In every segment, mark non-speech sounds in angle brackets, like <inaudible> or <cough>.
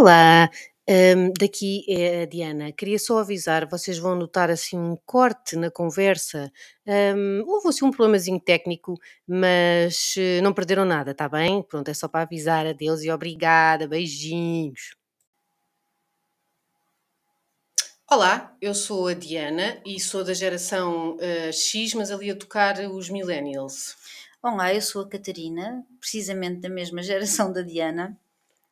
Olá, hum, daqui é a Diana. Queria só avisar, vocês vão notar assim um corte na conversa. Hum, houve assim um problemazinho técnico, mas eh, não perderam nada, tá bem? Pronto, é só para avisar. Adeus e obrigada. Beijinhos. Olá, eu sou a Diana e sou da geração eh, X, mas ali a tocar os millennials. Olá, eu sou a Catarina, precisamente da mesma geração da Diana,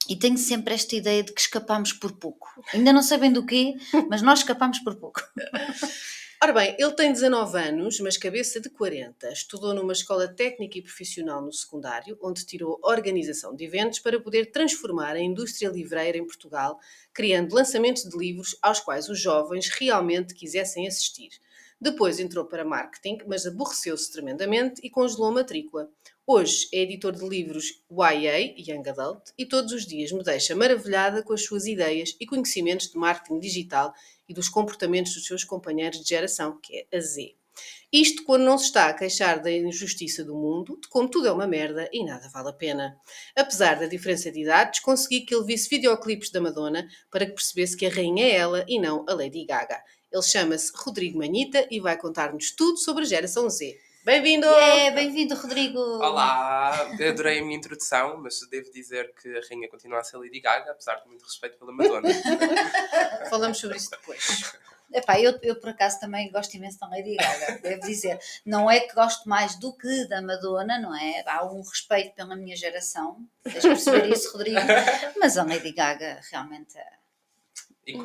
e tenho sempre esta ideia de que escapamos por pouco. Ainda não sabem do quê, mas nós escapamos por pouco. <laughs> Ora bem, ele tem 19 anos, mas cabeça de 40. Estudou numa escola técnica e profissional no secundário, onde tirou organização de eventos para poder transformar a indústria livreira em Portugal, criando lançamentos de livros aos quais os jovens realmente quisessem assistir. Depois entrou para marketing, mas aborreceu-se tremendamente e congelou a matrícula. Hoje é editor de livros YA, Young Adult, e todos os dias me deixa maravilhada com as suas ideias e conhecimentos de marketing digital e dos comportamentos dos seus companheiros de geração, que é a Z. Isto quando não se está a queixar da injustiça do mundo, de como tudo é uma merda e nada vale a pena. Apesar da diferença de idades, consegui que ele visse videoclipes da Madonna para que percebesse que a rainha é ela e não a Lady Gaga. Ele chama-se Rodrigo Manita e vai contar-nos tudo sobre a geração Z. Bem-vindo! É, bem-vindo, Rodrigo! Olá! Adorei a minha introdução, mas devo dizer que a rainha continua a ser Lady Gaga, apesar de muito respeito pela Madonna. <laughs> Falamos sobre isso depois. Epá, eu, eu por acaso também gosto imenso da Lady Gaga, devo dizer. Não é que gosto mais do que da Madonna, não é? Há um respeito pela minha geração, tens de perceber isso, Rodrigo. Mas a Lady Gaga realmente é,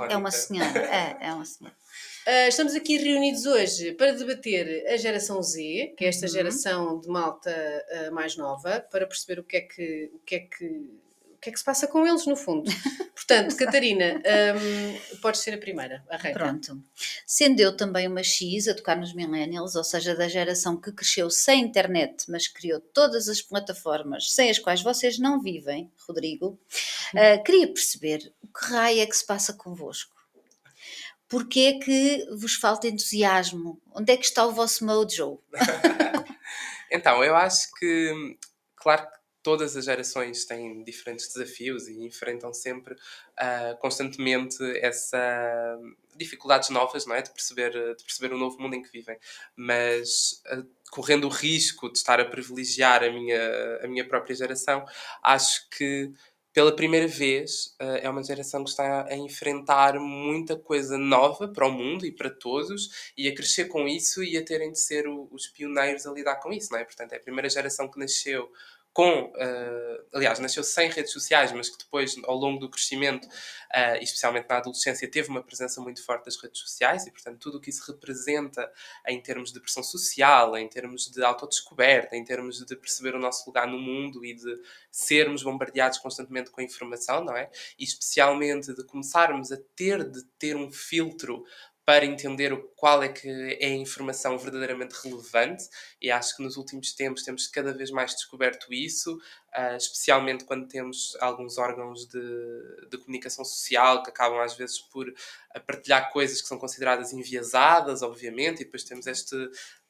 é uma senhora. É, é uma senhora. Uh, estamos aqui reunidos hoje para debater a geração Z, que é esta uhum. geração de malta uh, mais nova, para perceber o que é que, o que, é que, o que, é que se passa com eles, no fundo. <laughs> Portanto, Catarina, um, podes ser a primeira, arranca. Pronto. Sendo eu também uma X a tocar nos millennials, ou seja, da geração que cresceu sem internet, mas criou todas as plataformas sem as quais vocês não vivem, Rodrigo, uh, queria perceber o que raio é que se passa convosco porque é que vos falta entusiasmo? Onde é que está o vosso mojo? <laughs> então, eu acho que, claro que todas as gerações têm diferentes desafios e enfrentam sempre uh, constantemente essa dificuldades novas, não é, de perceber de perceber o novo mundo em que vivem, mas uh, correndo o risco de estar a privilegiar a minha a minha própria geração, acho que pela primeira vez, uh, é uma geração que está a enfrentar muita coisa nova para o mundo e para todos e a crescer com isso e a terem de ser o, os pioneiros a lidar com isso, não é? Portanto, é a primeira geração que nasceu com, uh, aliás, nasceu sem redes sociais, mas que depois, ao longo do crescimento, uh, especialmente na adolescência, teve uma presença muito forte das redes sociais e, portanto, tudo o que isso representa em termos de pressão social, em termos de autodescoberta, em termos de perceber o nosso lugar no mundo e de sermos bombardeados constantemente com informação, não é? E especialmente de começarmos a ter de ter um filtro para entender qual é que é a informação verdadeiramente relevante e acho que nos últimos tempos temos cada vez mais descoberto isso, uh, especialmente quando temos alguns órgãos de, de, comunicação social que acabam às vezes por partilhar coisas que são consideradas enviesadas, obviamente, e depois temos este,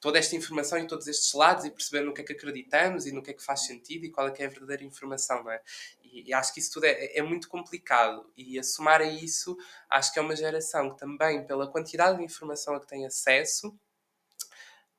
toda esta informação em todos estes lados e perceber no que é que acreditamos e no que é que faz sentido e qual é que é a verdadeira informação, não é? E, e acho que isso tudo é, é muito complicado. E a somar a isso, acho que é uma geração que também, pela quantidade de informação a que tem acesso,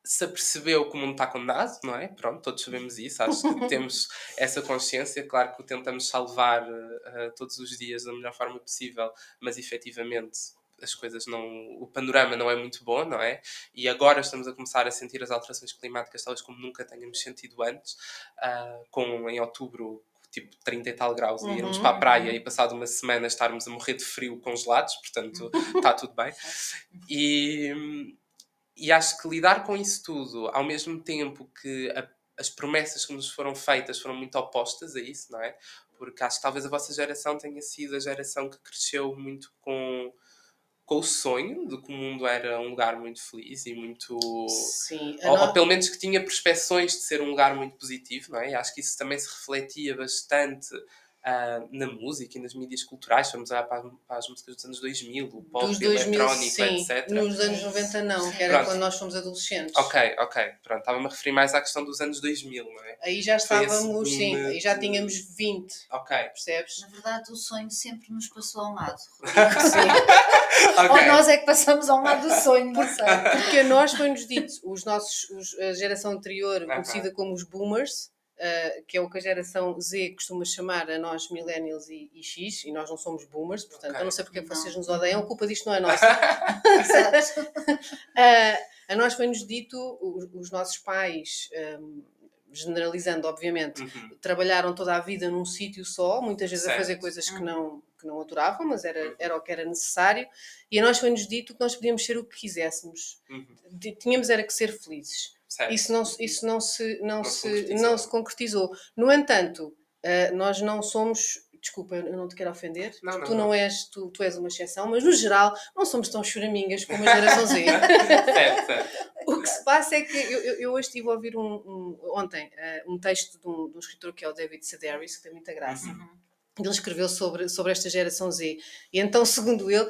se apercebeu que o mundo está condenado, não é? Pronto, todos sabemos isso, acho que <laughs> temos essa consciência. Claro que o tentamos salvar uh, todos os dias da melhor forma possível, mas efetivamente as coisas não. o panorama não é muito bom, não é? E agora estamos a começar a sentir as alterações climáticas, talvez como nunca tenhamos sentido antes, uh, com em outubro tipo 30 e tal graus uhum. e irmos para a praia e passado uma semana estarmos a morrer de frio congelados, portanto está <laughs> tudo bem. E, e acho que lidar com isso tudo, ao mesmo tempo que a, as promessas que nos foram feitas foram muito opostas a isso, não é? Porque acho que talvez a vossa geração tenha sido a geração que cresceu muito com com o sonho de que o mundo era um lugar muito feliz e muito. Sim, ou, ou, pelo menos que tinha prospeções de ser um lugar muito positivo, não é? E acho que isso também se refletia bastante uh, na música e nas mídias culturais, vamos olhar para, para, as músicas dos anos 2000, o pop, dos 2000, eletrónico, sim. etc. Nos anos 90 não, que era Pronto. quando nós fomos adolescentes. Ok, ok. Pronto, estava-me a referir mais à questão dos anos 2000, não é? Aí já estávamos, sim, aí já tínhamos 20. Ok. Percebes? Na verdade, o sonho sempre nos passou a um lado. <laughs> sim. okay. Ou nós é que passamos a um lado do sonho, não sei. Porque a nós foi-nos dito, os nossos, os, a geração anterior, uh -huh. conhecida como os boomers, Uh, que é o que a geração Z costuma chamar a nós millennials e, e X, e nós não somos boomers, portanto, okay. eu não sei porque não. vocês nos odeiam, a culpa disto não é <laughs> nossa. uh, a nós foi-nos dito, os, os, nossos pais, um, generalizando, obviamente, uhum. trabalharam toda a vida num sítio só, muitas vezes certo. a fazer coisas que uhum. não, que não adoravam, mas era, uhum. era o que era necessário, e a nós foi-nos dito que nós podíamos ser o que quiséssemos. Uhum. Tínhamos era que ser felizes. Certo. Isso não, isso não se, não, não se, não se concretizou. No entanto, uh, nós não somos. Desculpa, eu não te quero ofender. Não, não, tu não, és, tu, tu és uma exceção, mas no geral não somos tão choramingas como a geração Z. <laughs> <laughs> O que se passa é que eu, eu, hoje estive a ouvir um, um ontem uh, um texto de um, de um, escritor que é o David Sedaris, que tem muita graça. Uhum. Ele escreveu sobre, sobre esta geração Z. E então, <laughs> segundo ele,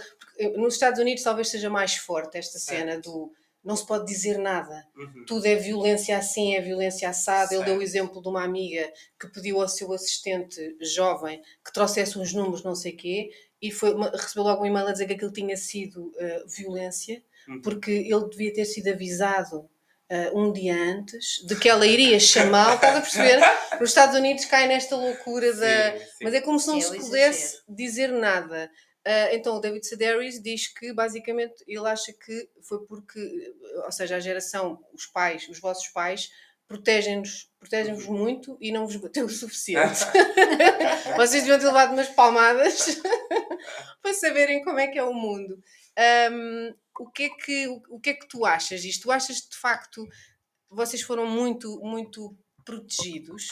nos Estados Unidos talvez seja mais forte esta cena do não se pode dizer nada. Uhum. Tudo é violência assim, é violência assada. Certo. Ele deu o exemplo de uma amiga que pediu ao seu assistente jovem que trouxesse uns números, não sei quê, e foi, recebeu logo um e-mail a dizer que aquilo tinha sido uh, violência, uhum. porque ele devia ter sido avisado Uh, um dia antes de que ela iria chamá-lo, estás a perceber? <laughs> Os Estados Unidos caem nesta loucura da. Sim, sim. Mas é como se não sim, se pudesse dizer nada. Uh, então o David Sedaris diz que basicamente ele acha que foi porque, ou seja, a geração, os pais, os vossos pais, protegem-nos protegem-vos uhum. muito e não vos bateu o suficiente. <laughs> <laughs> Vocês deviam ter levado umas palmadas <laughs> para saberem como é que é o mundo. Um, o, que é que, o, o que é que tu achas disto? Tu achas que de facto vocês foram muito, muito protegidos?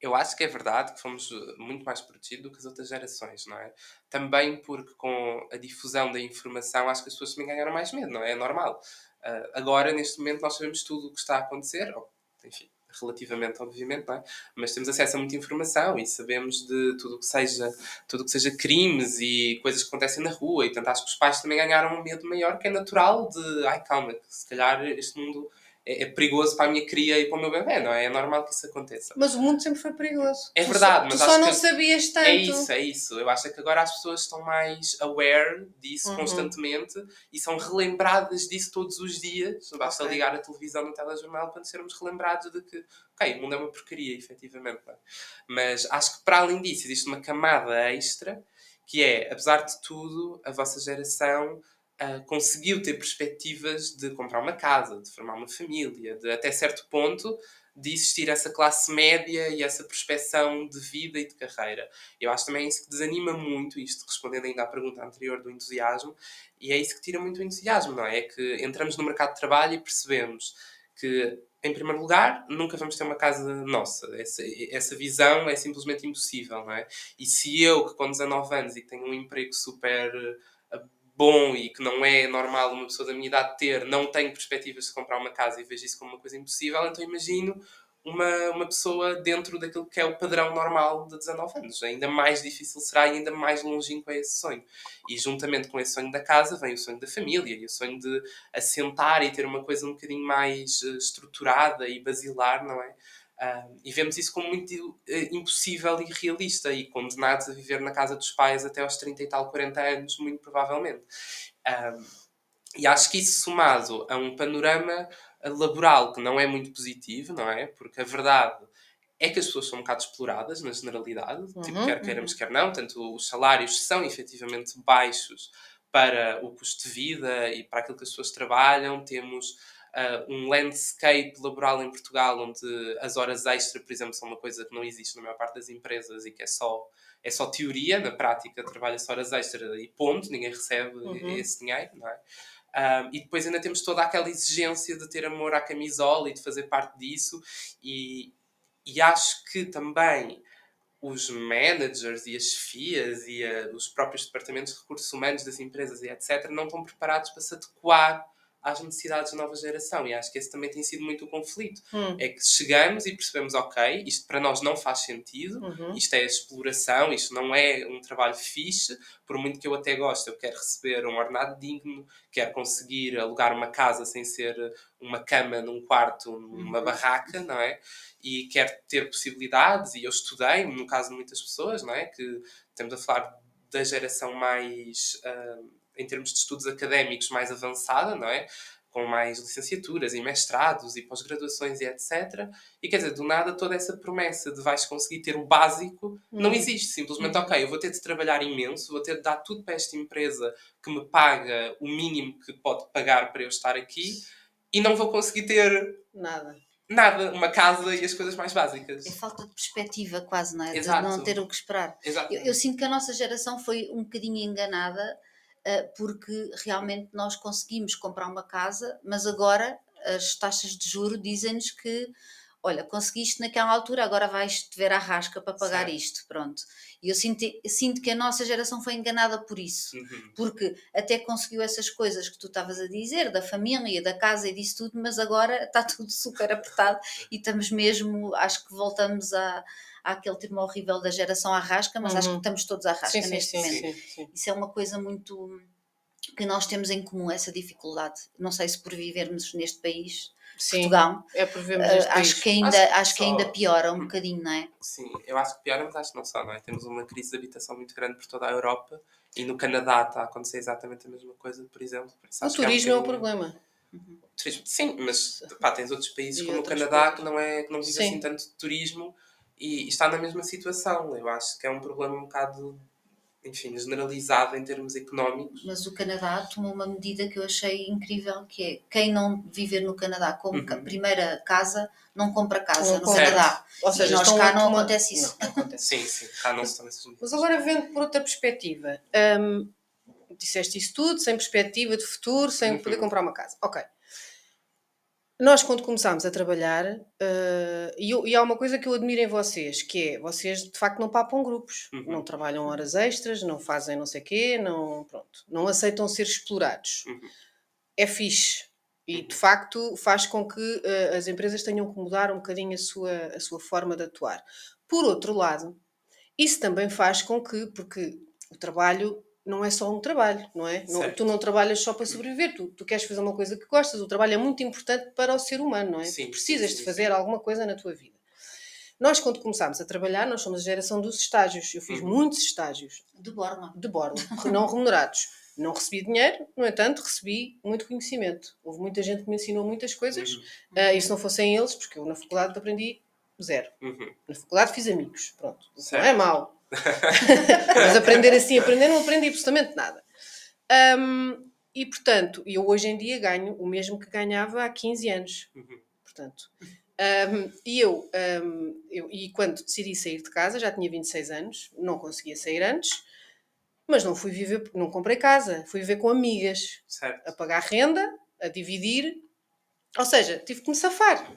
Eu acho que é verdade que fomos eh, muito mais protegidos do que as outras gerações, não é? Também porque com a difusão da informação acho que as pessoas também ganharam mais medo, não é? É normal. Uh, agora, neste momento, nós sabemos tudo o que está a acontecer, ou, enfim, relativamente, obviamente, não é? Mas temos acesso a muita informação e sabemos de tudo o que seja, tudo que seja crimes e coisas que acontecem na rua. E, portanto, acho que os pais também ganharam um medo maior, que é natural de, ai, calma, se calhar este mundo é, é, perigoso para a minha cria e para o meu bebê, não é? É normal que isso aconteça. Mas o mundo sempre foi perigoso. É verdade, tu mas só, tu só não sabias tanto. É isso, é isso. Eu acho que agora as pessoas estão mais aware disso uhum. constantemente e são relembradas disso todos os dias. Basta okay. ligar a televisão no telejornal para sermos relembrados de que, ok, o mundo é uma porcaria, efetivamente. É? Mas acho que para além disso existe uma camada extra que é, apesar de tudo, a vossa geração uh, conseguiu ter perspectivas de comprar uma casa, de formar uma família, de até certo ponto de existir essa classe média e essa prospeção de vida e de carreira. Eu acho também isso que desanima muito, isto respondendo ainda à pergunta anterior do entusiasmo, e é isso que tira muito o entusiasmo, não é? É que entramos no mercado de trabalho e percebemos que, em primeiro lugar, nunca vamos ter uma casa nossa. Essa, essa visão é simplesmente impossível, não é? E se eu, que com 19 anos e tenho um emprego super bom e que não é normal uma pessoa da minha idade ter, não tenho perspectivas de comprar uma casa e vejo isso como uma coisa impossível, então imagino uma, uma pessoa dentro daquilo que é o padrão normal de 19 anos. Ainda mais difícil será e ainda mais longínquo é esse sonho. E juntamente com esse sonho da casa vem o sonho da família e o sonho de assentar e ter uma coisa um bocadinho mais eh, estruturada e basilar, não é? E vemos isso como muito uh, impossível e irrealista e condenados a viver na casa dos pais até aos 30 e tal, 40 anos, muito provavelmente. e acho que isso somado a um panorama laboral que não é muito positivo, não é? Porque a verdade é que as pessoas são um bocado exploradas na generalidade, uhum, tipo, quer queiramos, uhum. quer não, tanto os salários são efetivamente baixos para o custo de vida e para aquilo que as pessoas trabalham, temos uh, um landscape laboral em Portugal onde as horas extra, por exemplo, são uma coisa que não existe na maior parte das empresas e que é só, é só teoria, na prática trabalha-se horas extra e ponto, ninguém recebe uhum. esse dinheiro, não é? Um, e depois ainda temos toda aquela exigência de ter amor à camisola e de fazer parte disso, e, e acho que também os managers e as FIAs e a, os próprios departamentos de recursos humanos das empresas e etc. não estão preparados para se adequar às necessidades da nova geração. E acho que esse também tem sido muito o conflito. Hum. É que chegamos e percebemos, ok, isto para nós não faz sentido, Uhum. isto é exploração, isto não é um trabalho fixe, por muito que eu até goste, eu quero receber um ordenado digno, quero conseguir alugar uma casa sem ser uma cama num quarto, numa Uhum. barraca, não é? E quero ter possibilidades, e eu estudei, no caso de muitas pessoas, não é? Que estamos a falar da geração mais, ah, em termos de estudos académicos, mais avançada, não é? Com mais licenciaturas e mestrados e pós-graduações e etc. E quer dizer, do nada toda essa promessa de vais conseguir ter o básico não Uhum. existe. Simplesmente, ok, eu vou ter de trabalhar imenso, vou ter de dar tudo para esta empresa que me paga o mínimo que pode pagar para eu estar aqui e não vou conseguir ter Nada. nada, uma casa e as coisas mais básicas. É falta de perspectiva, quase, não é? Exato. De não ter o que esperar. Exato. Eu, eu sinto que a nossa geração foi um bocadinho enganada porque realmente nós conseguimos comprar uma casa, mas agora as taxas de juro dizem-nos que olha, conseguiste naquela altura, agora vais te ver à rasca para pagar Certo. isto, pronto. E eu sinto, sinto que a nossa geração foi enganada por isso, Uhum. porque até conseguiu essas coisas que tu estavas a dizer, da família, da casa e disso tudo, mas agora está <laughs> tudo super apertado e estamos mesmo, acho que voltamos a, àquele termo horrível da geração à rasca, mas acho que Uhum. estamos todos à rasca Sim, neste sim, momento. sim. Isso é uma coisa muito que nós temos em comum, essa dificuldade. Não sei se por vivermos neste país, Sim, Portugal, é por vermos este país. acho, que ainda, Acho que acho que ainda só- piora um bocadinho, não é? Sim, eu acho que pior, mas acho que não só, não é? Temos uma crise de habitação muito grande por toda a Europa e no Canadá está a acontecer exatamente a mesma coisa, por exemplo. Por isso O acho que é um turismo é o problema. Turismo, sim, mas pá, tens outros países E como o Canadá que não, é, que não vive Sim. assim tanto de turismo e, e está na mesma situação. Eu acho que é um problema um bocado, enfim, generalizado em termos económicos. Mas o Canadá tomou uma medida que eu achei incrível, que é quem não viver no Canadá como Uhum. ca- primeira casa, não compra casa Não no compra. Canadá. Ou E seja, nós cá não tomar- acontece isso. Não, não acontece. Sim, sim, cá não se essas medidas. Mas agora vendo por outra perspectiva, hum, disseste isso tudo, sem perspectiva de futuro, sem Uhum. poder comprar uma casa. Ok. Nós, quando começámos a trabalhar, eh, e, eu- e há uma coisa que eu admiro em vocês, que é, vocês de facto não papam grupos, Uhum. não trabalham horas extras, não fazem não sei quê, não, pronto, não aceitam ser explorados. Uhum. É fixe. E de facto faz com que eh, as empresas tenham que mudar um bocadinho a sua, a sua forma de atuar. Por outro lado, isso também faz com que, porque o trabalho não é só um trabalho, não é? Não- tu não trabalhas só para sobreviver, tu, tu queres fazer uma coisa que gostas, o trabalho é muito importante para o ser humano, não é? Sim, tu precisas sim, de sim, fazer alguma coisa na tua vida. Nós, quando começámos a trabalhar, nós somos a geração dos estágios. Eu fiz Uhum. muitos estágios De borla. de bordo, <laughs> não remunerados. Não recebi dinheiro, no entanto, recebi muito conhecimento. Houve muita gente que me ensinou muitas coisas, Uhum, ah, e se não fossem eles, porque eu na faculdade aprendi zero. uhum. Na faculdade fiz amigos, pronto. Certo. Não é mau. <laughs> Mas aprender assim, aprender, não aprendi absolutamente nada. Ahm, e portanto, eu hoje em dia ganho o mesmo que ganhava há 15 anos. Uhum. Portanto, ahm, e eu, ahm, eu, e quando decidi sair de casa, já tinha 26 anos, não conseguia sair antes, mas não fui viver, não comprei casa, fui viver com amigas, Certo. a pagar renda, a dividir, ou seja, tive que me safar.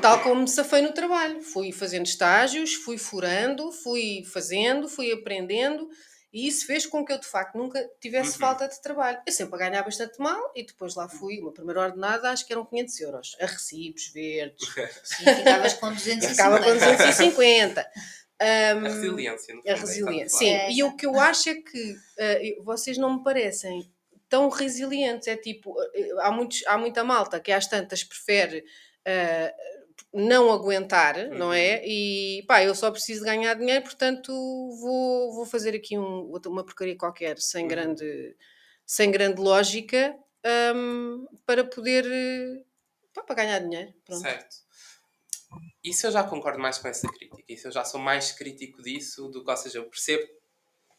Tal como me safei no trabalho. Fui fazendo estágios, fui furando, fui fazendo, fui aprendendo, e isso fez com que eu de facto nunca tivesse Uhum. falta de trabalho. Eu sempre a ganhar bastante mal e depois lá fui, uma primeira ordenada, acho que eram 500 euros, a recibos verdes, <laughs> Sim, ficavas com 250. ficava com 250. A Ahm, resiliência, no fundo. a é resiliência. a Sim, É, e o que eu acho é que eh, vocês não me parecem tão resilientes. É tipo, eh, há, muitos, há muita malta que às tantas prefere eh, não aguentar, não Uhum. é? E pá, eu só preciso ganhar dinheiro, portanto vou, vou fazer aqui um, uma porcaria qualquer, sem, Uhum. grande, sem grande lógica, ahm, para poder. pá, para ganhar dinheiro. Pronto. Certo. Isso eu já concordo mais com essa crítica. Isso eu já sou mais crítico disso do que, ou seja, eu percebo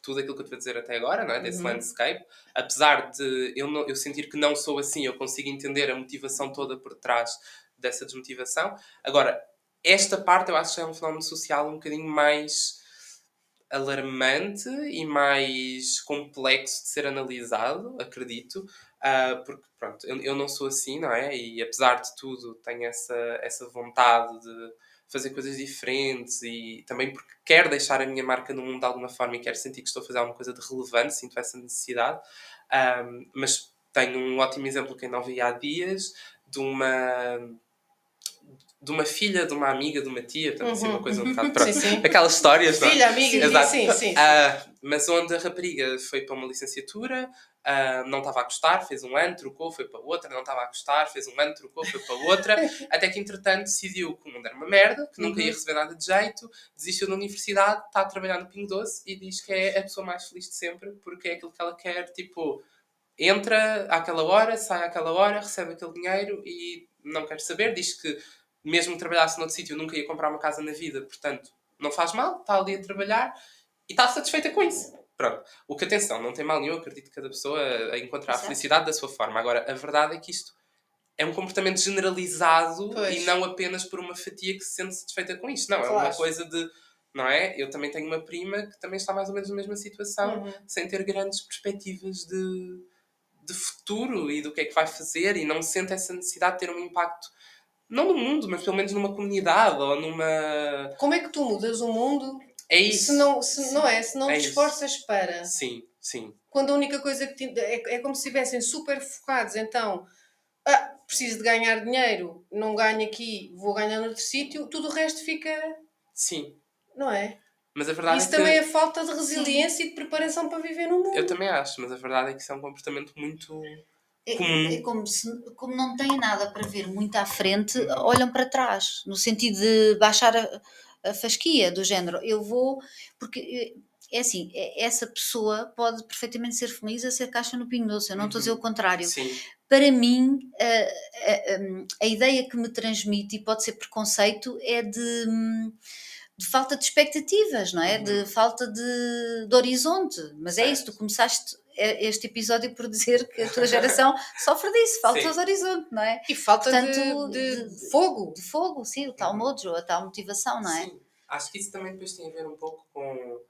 tudo aquilo que eu te vou dizer até agora, não é? Desse Uhum. landscape. Apesar de eu, não, eu sentir que não sou assim, eu consigo entender a motivação toda por trás dessa desmotivação. Agora, esta parte eu acho que é um fenómeno social um bocadinho mais alarmante e mais complexo de ser analisado, acredito, ah, porque pronto, eu, eu não sou assim, não é? E apesar de tudo, tenho essa, essa vontade de fazer coisas diferentes e também porque quero deixar a minha marca no mundo de alguma forma e quero sentir que estou a fazer alguma coisa de relevante, sinto essa necessidade, Ahm, mas tenho um ótimo exemplo que ainda ouvi há dias de uma de uma filha de uma amiga de uma tia, portanto, assim, uma Uhum. coisa um bocado <laughs> pronto. Sim, sim. Aquelas histórias, não é? Filha, amiga, Exato. sim, sim. sim. Ah, mas onde a rapariga foi para uma licenciatura, ah, não estava a gostar, fez um ano, trocou, foi para outra, não estava a gostar, fez um ano, trocou, foi para outra, <laughs> até que entretanto decidiu que o mundo era uma merda, que nunca Uhum. ia receber nada de jeito, desistiu da universidade, está a trabalhar no Pingo Doce e diz que é a pessoa mais feliz de sempre, porque é aquilo que ela quer, tipo, entra àquela hora, sai àquela hora, recebe aquele dinheiro e não quer saber, diz que mesmo que trabalhasse noutro sítio nunca ia comprar uma casa na vida, portanto, não faz mal, está ali a trabalhar e está satisfeita com isso. Pronto. O que, atenção, não tem mal nenhum, acredito que cada pessoa a encontrar a felicidade da sua forma. Agora, a verdade é que isto é um comportamento generalizado Pois. e não apenas por uma fatia que se sente satisfeita com isto. Não, é uma Claro. coisa de. Não é? Eu também tenho uma prima que também está mais ou menos na mesma situação, Uhum. sem ter grandes perspectivas de, de futuro e do que é que vai fazer e não sente essa necessidade de ter um impacto, não no mundo, mas pelo menos numa comunidade ou numa. Como é que tu mudas o mundo É isso. se não, se, não é? Se não É te esforças para. Sim, sim. Quando a única coisa que te, é, é como se estivessem super focados, então ah, preciso de ganhar dinheiro, não ganho aqui, vou ganhar noutro sítio, tudo o resto fica. Sim. Não é? Mas a verdade Isso é que. também é falta de resiliência e de preparação para viver no mundo. Eu também acho, mas a verdade é que isso é um comportamento muito. É, é como se como não têm nada para ver muito à frente, olham para trás, no sentido de baixar a, a fasquia do género. Eu vou, porque é assim, é- essa pessoa pode perfeitamente ser feliz a ser caixa no Pingo Doce, eu não estou a dizer o contrário. Sim. Para mim, a, a- a- ideia que me transmite, e pode ser preconceito, é de, de falta de expectativas, não é? Uhum. De falta de, de horizonte. Mas é isso, tu começaste este episódio por dizer que a tua geração <laughs> sofre disso, falta de horizonte, não é? E falta Portanto, de, de de- fogo. De fogo, sim, o tal mojo, a tal motivação, não é? Sim. Acho que isso também depois tem a ver um pouco com.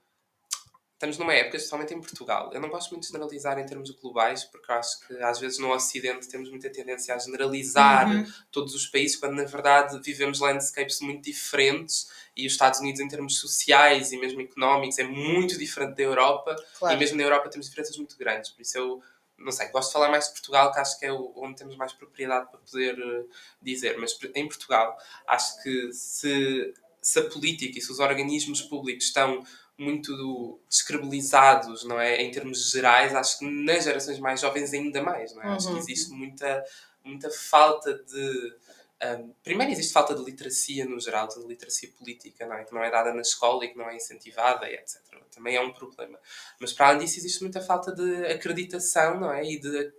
Estamos numa época, especialmente em Portugal. Eu não gosto muito de generalizar em termos globais, porque acho que às vezes no Ocidente temos muita tendência a generalizar Uhum. todos os países, quando na verdade vivemos landscapes muito diferentes e os Estados Unidos, em termos sociais e mesmo económicos, é muito diferente da Europa. Claro. E mesmo na Europa temos diferenças muito grandes. Por isso eu, não sei, gosto de falar mais de Portugal, que acho que é onde temos mais propriedade para poder eh, dizer. Mas em Portugal, acho que se, se a política e se os organismos públicos estão muito descredibilizados, não é? Em termos gerais, acho que nas gerações mais jovens ainda mais, não é? Acho que Uhum. existe muita, muita falta de... um, primeiro existe falta de literacia no geral, de literacia política, não é? Que não é dada na escola e que não é incentivada, e etc. Também é um problema. Mas para além disso existe muita falta de acreditação, não é? E de,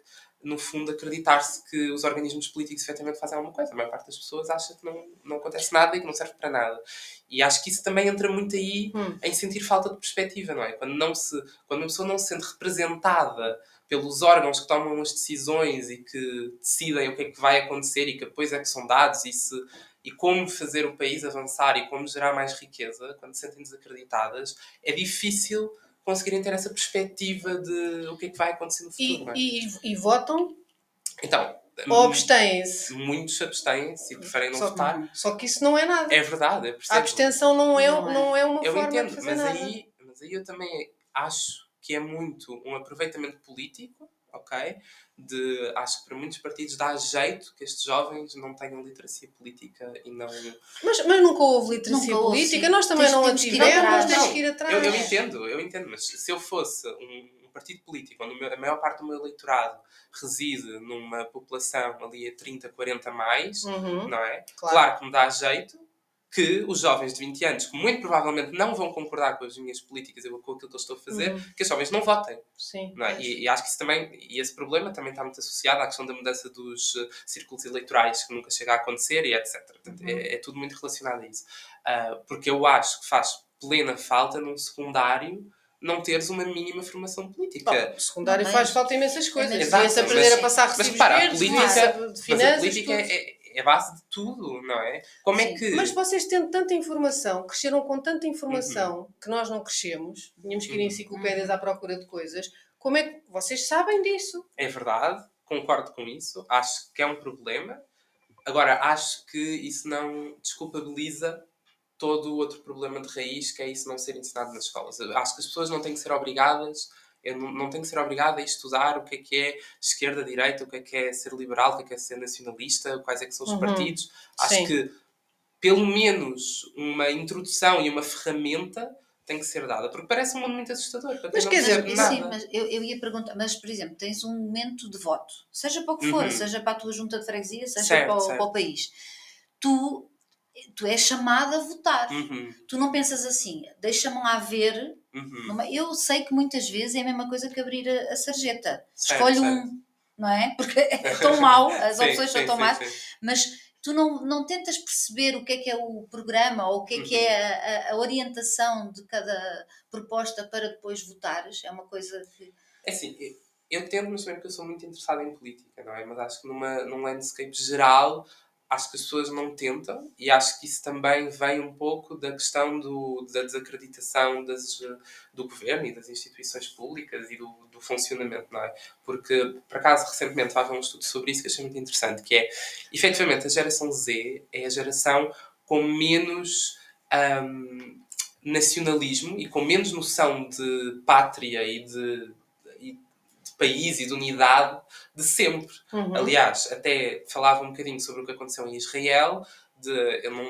no fundo, acreditar-se que os organismos políticos efetivamente fazem alguma coisa. A maior parte das pessoas acha que não, não acontece nada e que não serve para nada. E acho que isso também entra muito aí Hum. em sentir falta de perspectiva, não é? Quando, não se, quando uma pessoa não se sente representada pelos órgãos que tomam as decisões e que decidem o que é que vai acontecer e que depois é que são dados e, se, e como fazer o país avançar e como gerar mais riqueza, quando se sentem desacreditadas, é difícil conseguirem ter essa perspectiva de o que é que vai acontecer no futuro, E, é? e, e votam Então, ou abstêm-se. muitos abstêm-se e preferem não Só, votar. só que isso não é nada. É verdade, eu A abstenção não é, Não é. não é uma Eu forma entendo, de fazer mas nada. aí, mas aí eu também acho que é muito um aproveitamento político, ok? De, acho que para muitos partidos dá jeito que estes jovens não tenham literacia política e não. Mas, mas nunca houve literacia Nunca política, nós também Tens- não a temos que ir tivemos, atrás. tens Não, que ir atrás. Eu, eu entendo, eu entendo, mas se eu fosse um, um partido político onde a maior parte do meu eleitorado reside numa população ali a 30, 40 mais, Uhum, não é? claro. Claro que me dá jeito que os jovens de 20 anos, que muito provavelmente não vão concordar com as minhas políticas e com aquilo que eu estou a fazer, Uhum. que os jovens não votem. Sim. Não é? e, e acho que isso também, e esse problema também está muito associado à questão da mudança dos eh, círculos eleitorais que nunca chega a acontecer e etc. Portanto, Uhum. é, é tudo muito relacionado a isso. Ah, porque eu acho que faz plena falta num secundário não teres uma mínima formação política. Bom, o secundário Não faz falta imensas coisas. Exato, Devia-se aprender mas- a passar mas recibos repara, a verdes, política- devia-se de Mas a finanças, política tudo. é, é- é a base de tudo, não é? Como é Sim. que. Mas vocês tendo tanta informação, cresceram com tanta informação que nós não crescemos, tínhamos que ir em Uhum. enciclopédias à procura de coisas, como é que vocês sabem disso? É verdade, concordo com isso, acho que é um problema. Agora, acho que isso não desculpabiliza todo o outro problema de raiz, que é isso não ser ensinado nas escolas. Acho que as pessoas não têm que ser obrigadas Eu não, não tenho que ser obrigado a estudar o que é que é esquerda, direita, o que é que é ser liberal, o que é que é ser nacionalista, quais é que são os Uhum. partidos. Acho Sim. que pelo menos uma introdução e uma ferramenta tem que ser dada, porque parece um mundo muito assustador. Mas quer dizer, sim, mas eu, eu ia perguntar, mas por exemplo, tens um momento de voto, seja para o que for, Uhum. seja para a tua junta de freguesia, seja Certo, para, o, certo. para o país, tu, tu és chamada a votar. Uhum, Tu não pensas assim, deixa-me lá ver. Uhum. numa- Eu sei que muitas vezes é a mesma coisa que abrir a, a sarjeta. Certo, Escolhe certo. um, não é? Porque é tão mau, <laughs> as Sim, opções são sim, tão sim, más, mas tu não, não tentas perceber o que é que é o programa ou o que é que Uhum. é a, a orientação de cada proposta para depois votares. É uma coisa que. É assim, eu- tento, mas também porque eu sou muito interessado em política, não é? Mas acho que numa, num landscape geral, acho que as pessoas não tentam e acho que isso também vem um pouco da questão do, da desacreditação das, do governo e das instituições públicas e do, do funcionamento, não é? Porque, por acaso, recentemente estava um estudo sobre isso que achei muito interessante, que é, efetivamente, a geração Z é a geração com menos ahm, nacionalismo e com menos noção de pátria e de país e de unidade de sempre. Uhum. Aliás, até falava um bocadinho sobre o que aconteceu em Israel, de, eu não,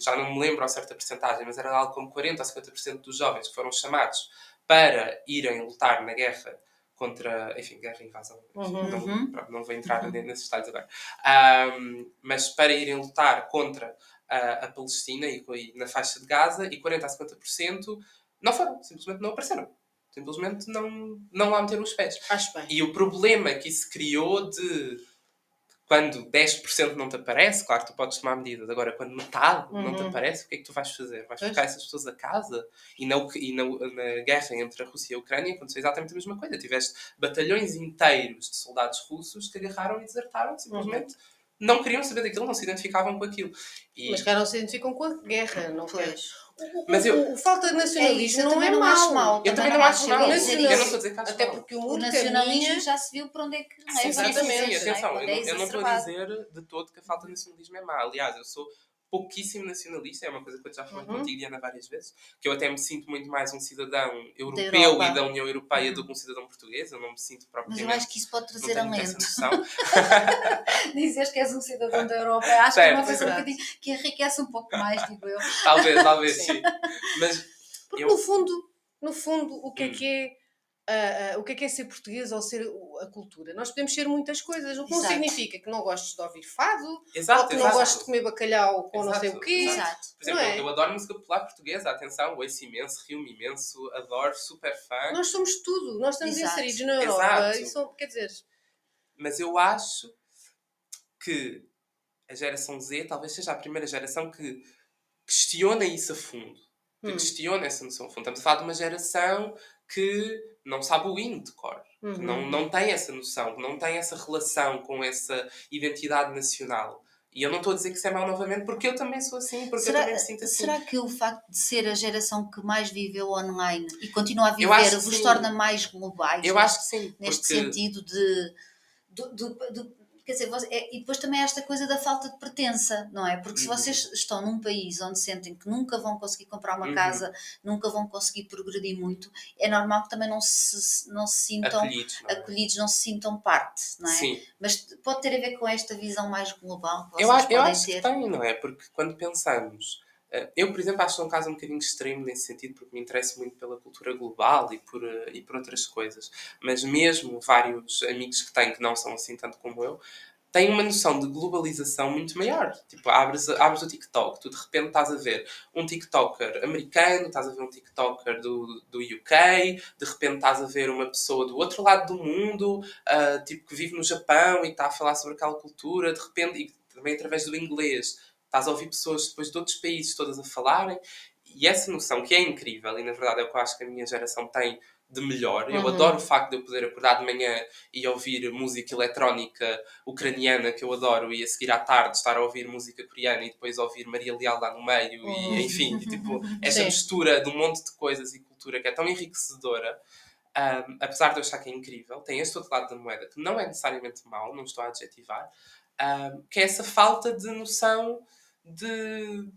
já não me lembro a certa porcentagem, mas era algo como 40 ou 50% dos jovens que foram chamados para irem lutar na guerra contra, enfim, guerra e invasão. Uhum. não, Uhum. não vou entrar nesses detalhes agora. Ahm, mas para irem lutar contra a, a Palestina e, e na faixa de Gaza, e 40 a 50% não foram, simplesmente não apareceram. Simplesmente não, não lá meteram os pés. Acho bem. E o problema que isso criou de quando 10% não te aparece, claro que tu podes tomar medidas. Agora, quando metade não te Uhum. aparece, o que é que tu vais fazer? Vais Pois. ficar essas pessoas a casa? E, na, e na, na guerra entre a Rússia e a Ucrânia aconteceu exatamente a mesma coisa. Tiveste batalhões inteiros de soldados russos que agarraram e desertaram, simplesmente não queriam saber daquilo, não se identificavam com aquilo. E, Mas cá não se identificam com a guerra, não quer. Mas o- eu- o falta de É nacionalismo isso, eu não é acho mau. eu também não não acho mal. Eu não isso. estou a dizer que acho Até mal. porque o O mundo nacionalismo caminha... já se viu para onde é que. Sim, sim, sim, sim, atenção, não é? eu Quando é não, eu não estou a dizer de todo que a falta de nacionalismo é má. Aliás, eu sou pouquíssimo nacionalista, é uma coisa que eu já falei Uhum. contigo, Diana, várias vezes, que eu até me sinto muito mais um cidadão europeu Europa. e da União Europeia Uhum. do que um cidadão português, eu não me sinto Mas propriamente... eu acho que isso pode trazer alento. <laughs> Dizeres que és um cidadão da Europa, acho que é uma Certo, coisa um bocadinho que enriquece um pouco mais, digo eu. <laughs> talvez, talvez, Sim. sim. Mas, Porque Eu- no fundo, no fundo, o que é Hum. que é ah, ah, o que é que é ser português ou ser a cultura? Nós podemos ser muitas coisas, o que não Exato. significa que não gostes de ouvir fado, ou exato, que não exato. gostes de comer bacalhau com não sei o quê. exato. Exato. Por exemplo, Não é? eu adoro música popular portuguesa, atenção, ouço imenso, rio-me imenso, adoro, super fã. Nós somos tudo, nós estamos Exato. inseridos na Europa e são, quer dizer, Mas eu acho que a geração Z talvez seja a primeira geração que questiona isso a fundo. Que Hum. questiona essa noção. Estamos a falar de uma geração que não sabe o hino de cor. Que uhum. não, não tem essa noção, que não tem essa relação com essa identidade nacional. E eu não estou a dizer que isso é mau novamente, porque eu também sou assim, porque eu também me sinto assim. será que o facto de ser a geração que mais viveu online e continua a viver que vos sim. torna mais globais? Eu acho que sim. neste porque- sentido de. do- quer dizer, você- é- e depois também esta coisa da falta de pertença, não é? Porque se Uhum. vocês estão num país onde sentem que nunca vão conseguir comprar uma Uhum. casa, nunca vão conseguir progredir muito, é normal que também não se, não se sintam acolhidos, não é? acolhidos, não se sintam parte, não é? Sim. Mas pode ter a ver com esta visão mais global que Eu, vocês acho- eu podem acho ter. que tem, não é? Porque quando pensamos. Eh, Eu, por exemplo, acho um caso um bocadinho extremo nesse sentido, porque me interesso muito pela cultura global e por, eh, e por outras coisas. Mas mesmo vários amigos que tenho que não são assim tanto como eu, têm uma noção de globalização muito maior. Tipo, abres, abres o TikTok, tu de repente estás a ver um TikToker americano, estás a ver um TikToker do, do UK, de repente estás a ver uma pessoa do outro lado do mundo, ah, tipo, que vive no Japão e está a falar sobre aquela cultura, de repente, e também através do inglês, estás a ouvir pessoas depois de outros países todas a falarem, e essa noção que é incrível, e na verdade é o que eu acho que a minha geração tem de melhor. Eu Uhum. adoro o facto de eu poder acordar de manhã e ouvir música eletrónica ucraniana que eu adoro e a seguir à tarde estar a ouvir música coreana e depois ouvir Maria Leal lá no meio Uhum. e enfim, e, tipo, <laughs> essa Sim. mistura de um monte de coisas e cultura que é tão enriquecedora um, apesar de eu achar que é incrível, tem este outro lado da moeda que não é necessariamente mau, não estou a adjetivar, um, que é essa falta de noção de,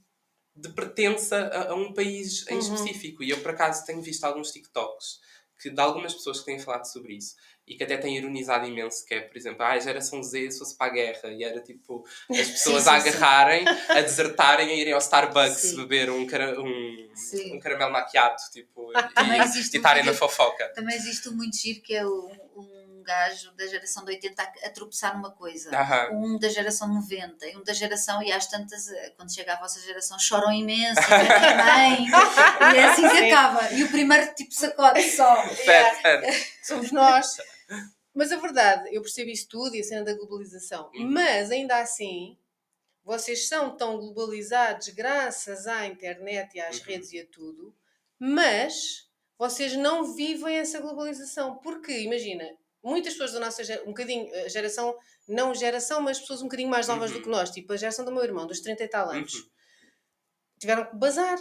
de pertença a, a um país em Uhum. específico. E eu, por acaso, tenho visto alguns TikToks que de algumas pessoas que têm falado sobre isso e que até têm ironizado imenso, que é, por exemplo, ah, a geração Z se fosse para a guerra e era tipo as <laughs> pessoas sim, a sim. agarrarem, a desertarem, a irem ao Starbucks Sim. beber um, cara- um, Sim. um caramelo maquiado, tipo, <laughs> e- existe e um estarem na fofoca. Também existe um muito giro que é um, um gajo da geração de 80 a, a tropeçar numa coisa. Aham. Um da geração 90 e um da geração, e às tantas, eh, quando chega à vossa geração, choram imenso, <laughs> também, e é assim que Sim. acaba. E o primeiro tipo sacode só. <laughs> Fede, fede. Somos nós. Mas a verdade, eu percebo isso tudo e a cena da globalização. Uhum. Mas ainda assim, vocês são tão globalizados graças à internet e às Uhum. redes e a tudo, mas vocês não vivem essa globalização. Porque, imagina, muitas pessoas da nossa geração, um bocadinho, a geração, não geração, mas pessoas um bocadinho mais novas do Uhum. que nós, tipo a geração do meu irmão, dos 30 e tal anos, Uhum. tiveram que bazar.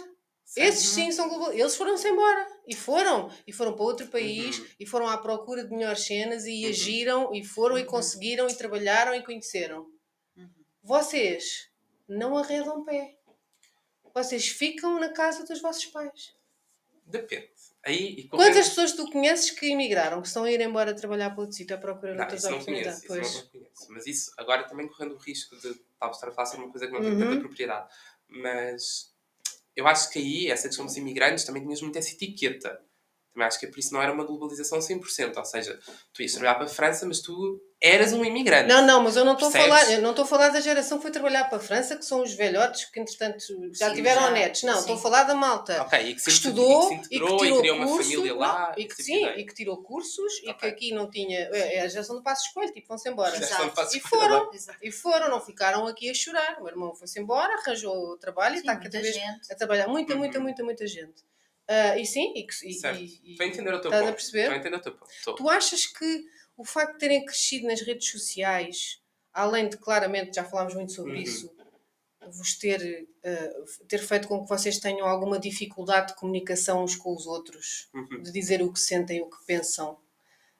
Esses sim são global. Eles foram-se embora. E foram. E foram para outro país. Uhum. E foram à procura de melhores cenas. E Uhum. agiram. E foram. E Uhum. conseguiram. E trabalharam. E conheceram. Uhum. Vocês não arredam pé. Vocês ficam na casa dos vossos pais. Depende. Aí, Quantas pessoas tu conheces que emigraram? Que estão a ir embora trabalhar para outro sítio à procura de outras oportunidades? conheço, isso não conheço. Mas isso, agora também correndo o risco de talvez estar a falar sobre uma coisa que não tem Uhum. tanta propriedade. Mas eu acho que aí, essa questão dos imigrantes, também tinhas muito essa etiqueta. Também acho que por isso não era uma globalização 100%. Ou seja, tu ias trabalhar para a França, mas tu eras um imigrante. Não, não, mas eu não estou a falar, eu não estou a falar da geração que foi trabalhar para a França, que são os velhotes que entretanto já Sim, tiveram já, netos. Não, estou a falar da malta. Ok, e que que estudou e que e, tirou criou uma curso, família lá. não, e que, tipo sim, e que tirou cursos e que aqui não tinha. É é a geração do passo escolho, tipo, vão-se embora. Já Exato. E foram. Exato. E foram, não ficaram aqui a chorar. O meu irmão foi-se embora, arranjou trabalho e Sim, está muita cada vez gente. a trabalhar. Muita, muita, Uhum. muita, muita gente. Ah, e sim, e, que- e, Certo. e- e- Estou a entender o teu estás ponto. a perceber? Estou a entender o teu ponto. Tu achas que o facto de terem crescido nas redes sociais, além de claramente, já falámos muito sobre Uhum. isso, vos ter, eh, ter feito com que vocês tenham alguma dificuldade de comunicação uns com os outros, Uhum. de dizer o que sentem, o que pensam,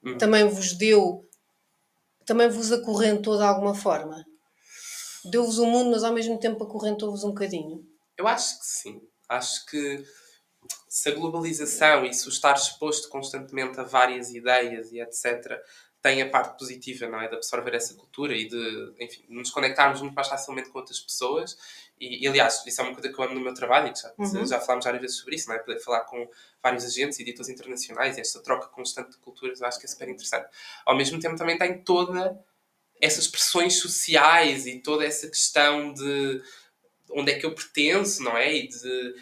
Uhum. também vos deu, também vos acorrentou de alguma forma? Deu-vos o mundo, mas ao mesmo tempo acorrentou-vos um bocadinho? Eu acho que sim. Acho que se a globalização e se o estar exposto constantemente a várias ideias e etc. tem a parte positiva, não é? De absorver essa cultura e de, enfim, nos conectarmos muito mais facilmente com outras pessoas. E, e, aliás, isso é uma coisa que eu amo no meu trabalho e que já, Uhum. já falámos várias vezes sobre isso, não é? Poder falar com vários agentes e editores internacionais e esta troca constante de culturas, eu acho que é super interessante. Ao mesmo tempo, também tem toda essas pressões sociais e toda essa questão de onde é que eu pertenço, não é? E de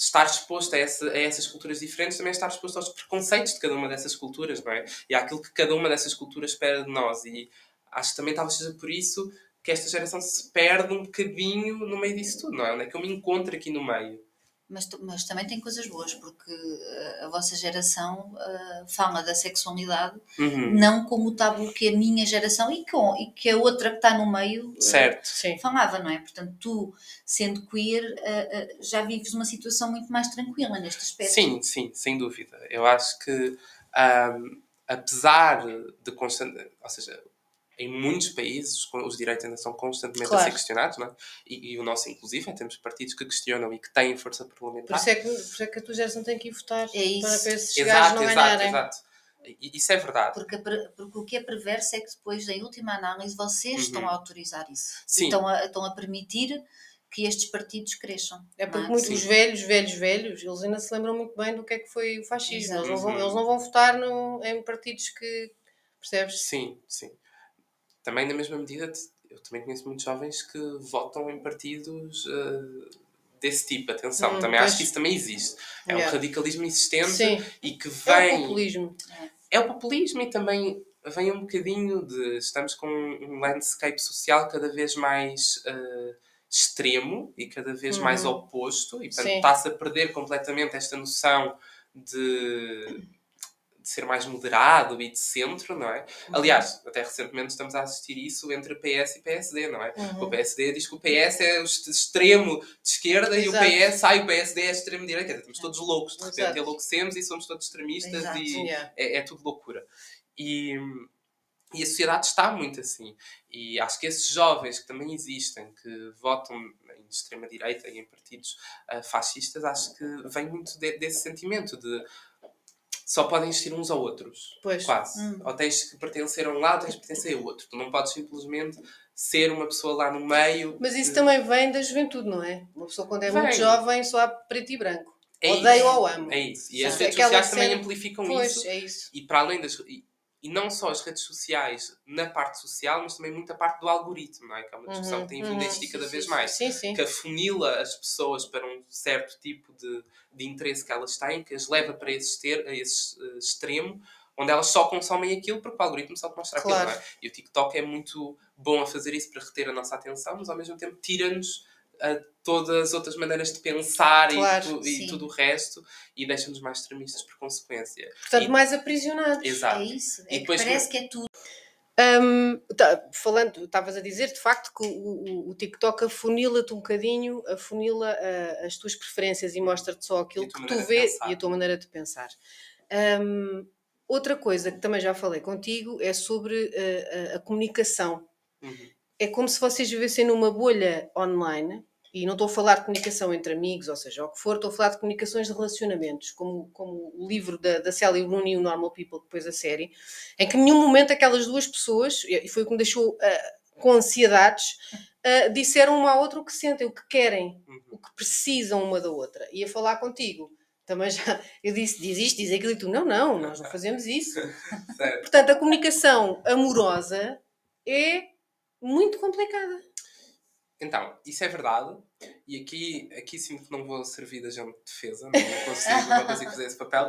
estar exposto a, essa, a essas culturas diferentes, também é estar exposto aos preconceitos de cada uma dessas culturas, não é? E àquilo que cada uma dessas culturas espera de nós. E acho que também talvez seja por isso que esta geração se perde um bocadinho no meio disso tudo, não é? Onde é que eu me encontro aqui no meio? Mas, mas também tem coisas boas, porque eh, a vossa geração eh, fala da sexualidade Uhum. não como o tabu que a minha geração e, com, e que a outra que está no meio Certo. Sim. falava, não é? Portanto, tu, sendo queer, eh, já vives uma situação muito mais tranquila neste aspecto. Sim, sim, sem dúvida. Eu acho que, ahm, apesar de constante, ou seja, em muitos países os direitos ainda são constantemente a Claro. ser questionados, não é? e, e o nosso, inclusive, temos partidos que questionam e que têm força Por parlamentar. isso, é que, por isso é que a tua geração tem que ir votar É isso. para esses gajos Exato, não exato, ganharem. exato. E isso é verdade. Porque, a porque o que é perverso é que depois, em última análise, vocês Uhum. estão a autorizar isso. Sim. Estão a, estão a permitir que estes partidos cresçam. É porque muitos, os Sim. velhos, velhos, velhos, eles ainda se lembram muito bem do que é que foi o fascismo. Eles não, vão, eles não vão votar no, em partidos que. Percebes? Sim, sim. Também, na mesma medida, eu também conheço muitos jovens que votam em partidos eh, desse tipo. Atenção, Hum, também acho que isso também existe. É um radicalismo existente Sim, e que é o vem. populismo. é o populismo e também vem um bocadinho de. Estamos com um landscape social cada vez mais eh, extremo e cada vez Uhum. mais oposto, e portanto está-se a perder completamente esta noção de ser mais moderado e de centro, não é? Uhum. Aliás, até recentemente estamos a assistir isso entre PS e PSD, não é? Uhum. O PSD diz que o PS é o extremo de esquerda Exato. e o PS, ai, o PSD é extremo de direita. Estamos todos loucos, de repente Exato. enlouquecemos e somos todos extremistas Exato. e Yeah. é, é tudo loucura. E, e a sociedade está muito assim. E acho que esses jovens que também existem, que votam em extrema-direita e em partidos ah, fascistas, acho que vem muito de- desse sentimento de só podem existir uns ou outros. Pois. Quase. Hum. Ou tens que pertencer a um lado, tens que pertencer a outro. Tu não podes simplesmente ser uma pessoa lá no meio. Mas isso que- também vem da juventude, não é? Uma pessoa quando é muito Vem. jovem só há preto e branco. É Odeio isso. ou amo. É isso. E as redes Aquela sociais também amplificam Pois, isso. é isso. E para além das. E, e não só as redes sociais na parte social, mas também muita parte do algoritmo, não é? Que é uma discussão Uhum, que tem vindo a uhum. existir cada vez mais. Sim, sim. Que afunila as pessoas para um certo tipo de, de interesse que elas têm, que as leva para esse, ter, a esse eh, extremo, onde elas só consomem aquilo porque o algoritmo só te mostra Claro. aquilo, não é? E o TikTok é muito bom a fazer isso para reter a nossa atenção, mas ao mesmo tempo tira-nos a todas as outras maneiras de pensar Claro, e, tu- e tudo o resto e deixa-nos mais extremistas por consequência. Portanto, E- mais aprisionados. Exato. É isso. E É que depois parece que é tudo. Hum, tá, falando, estavas a dizer de facto que o, o- o TikTok afunila-te um bocadinho, afunila ah, as tuas preferências e mostra-te só aquilo E que tu vês e a tua maneira de pensar. Hum, outra coisa que também já falei contigo é sobre ah, a, a comunicação. Uhum. É como se vocês vivessem numa bolha online, e não estou a falar de comunicação entre amigos, ou seja, o que for, estou a falar de comunicações de relacionamentos, como, como o livro da, da Sally Rooney, o Normal People, depois a série, em que em nenhum momento aquelas duas pessoas, e foi o que me deixou ah, com ansiedades, ah, disseram uma à outra o que sentem, o que querem, Uhum. o que precisam uma da outra. E a falar contigo. Também já, <laughs> eu disse, diz isto, diz aquilo, e tu, não, não, nós não fazemos isso. <laughs> Portanto, a comunicação amorosa é muito complicada. Então, isso é verdade. E aqui, aqui sinto que não vou servir de agente de defesa, não consigo, não consigo fazer esse papel.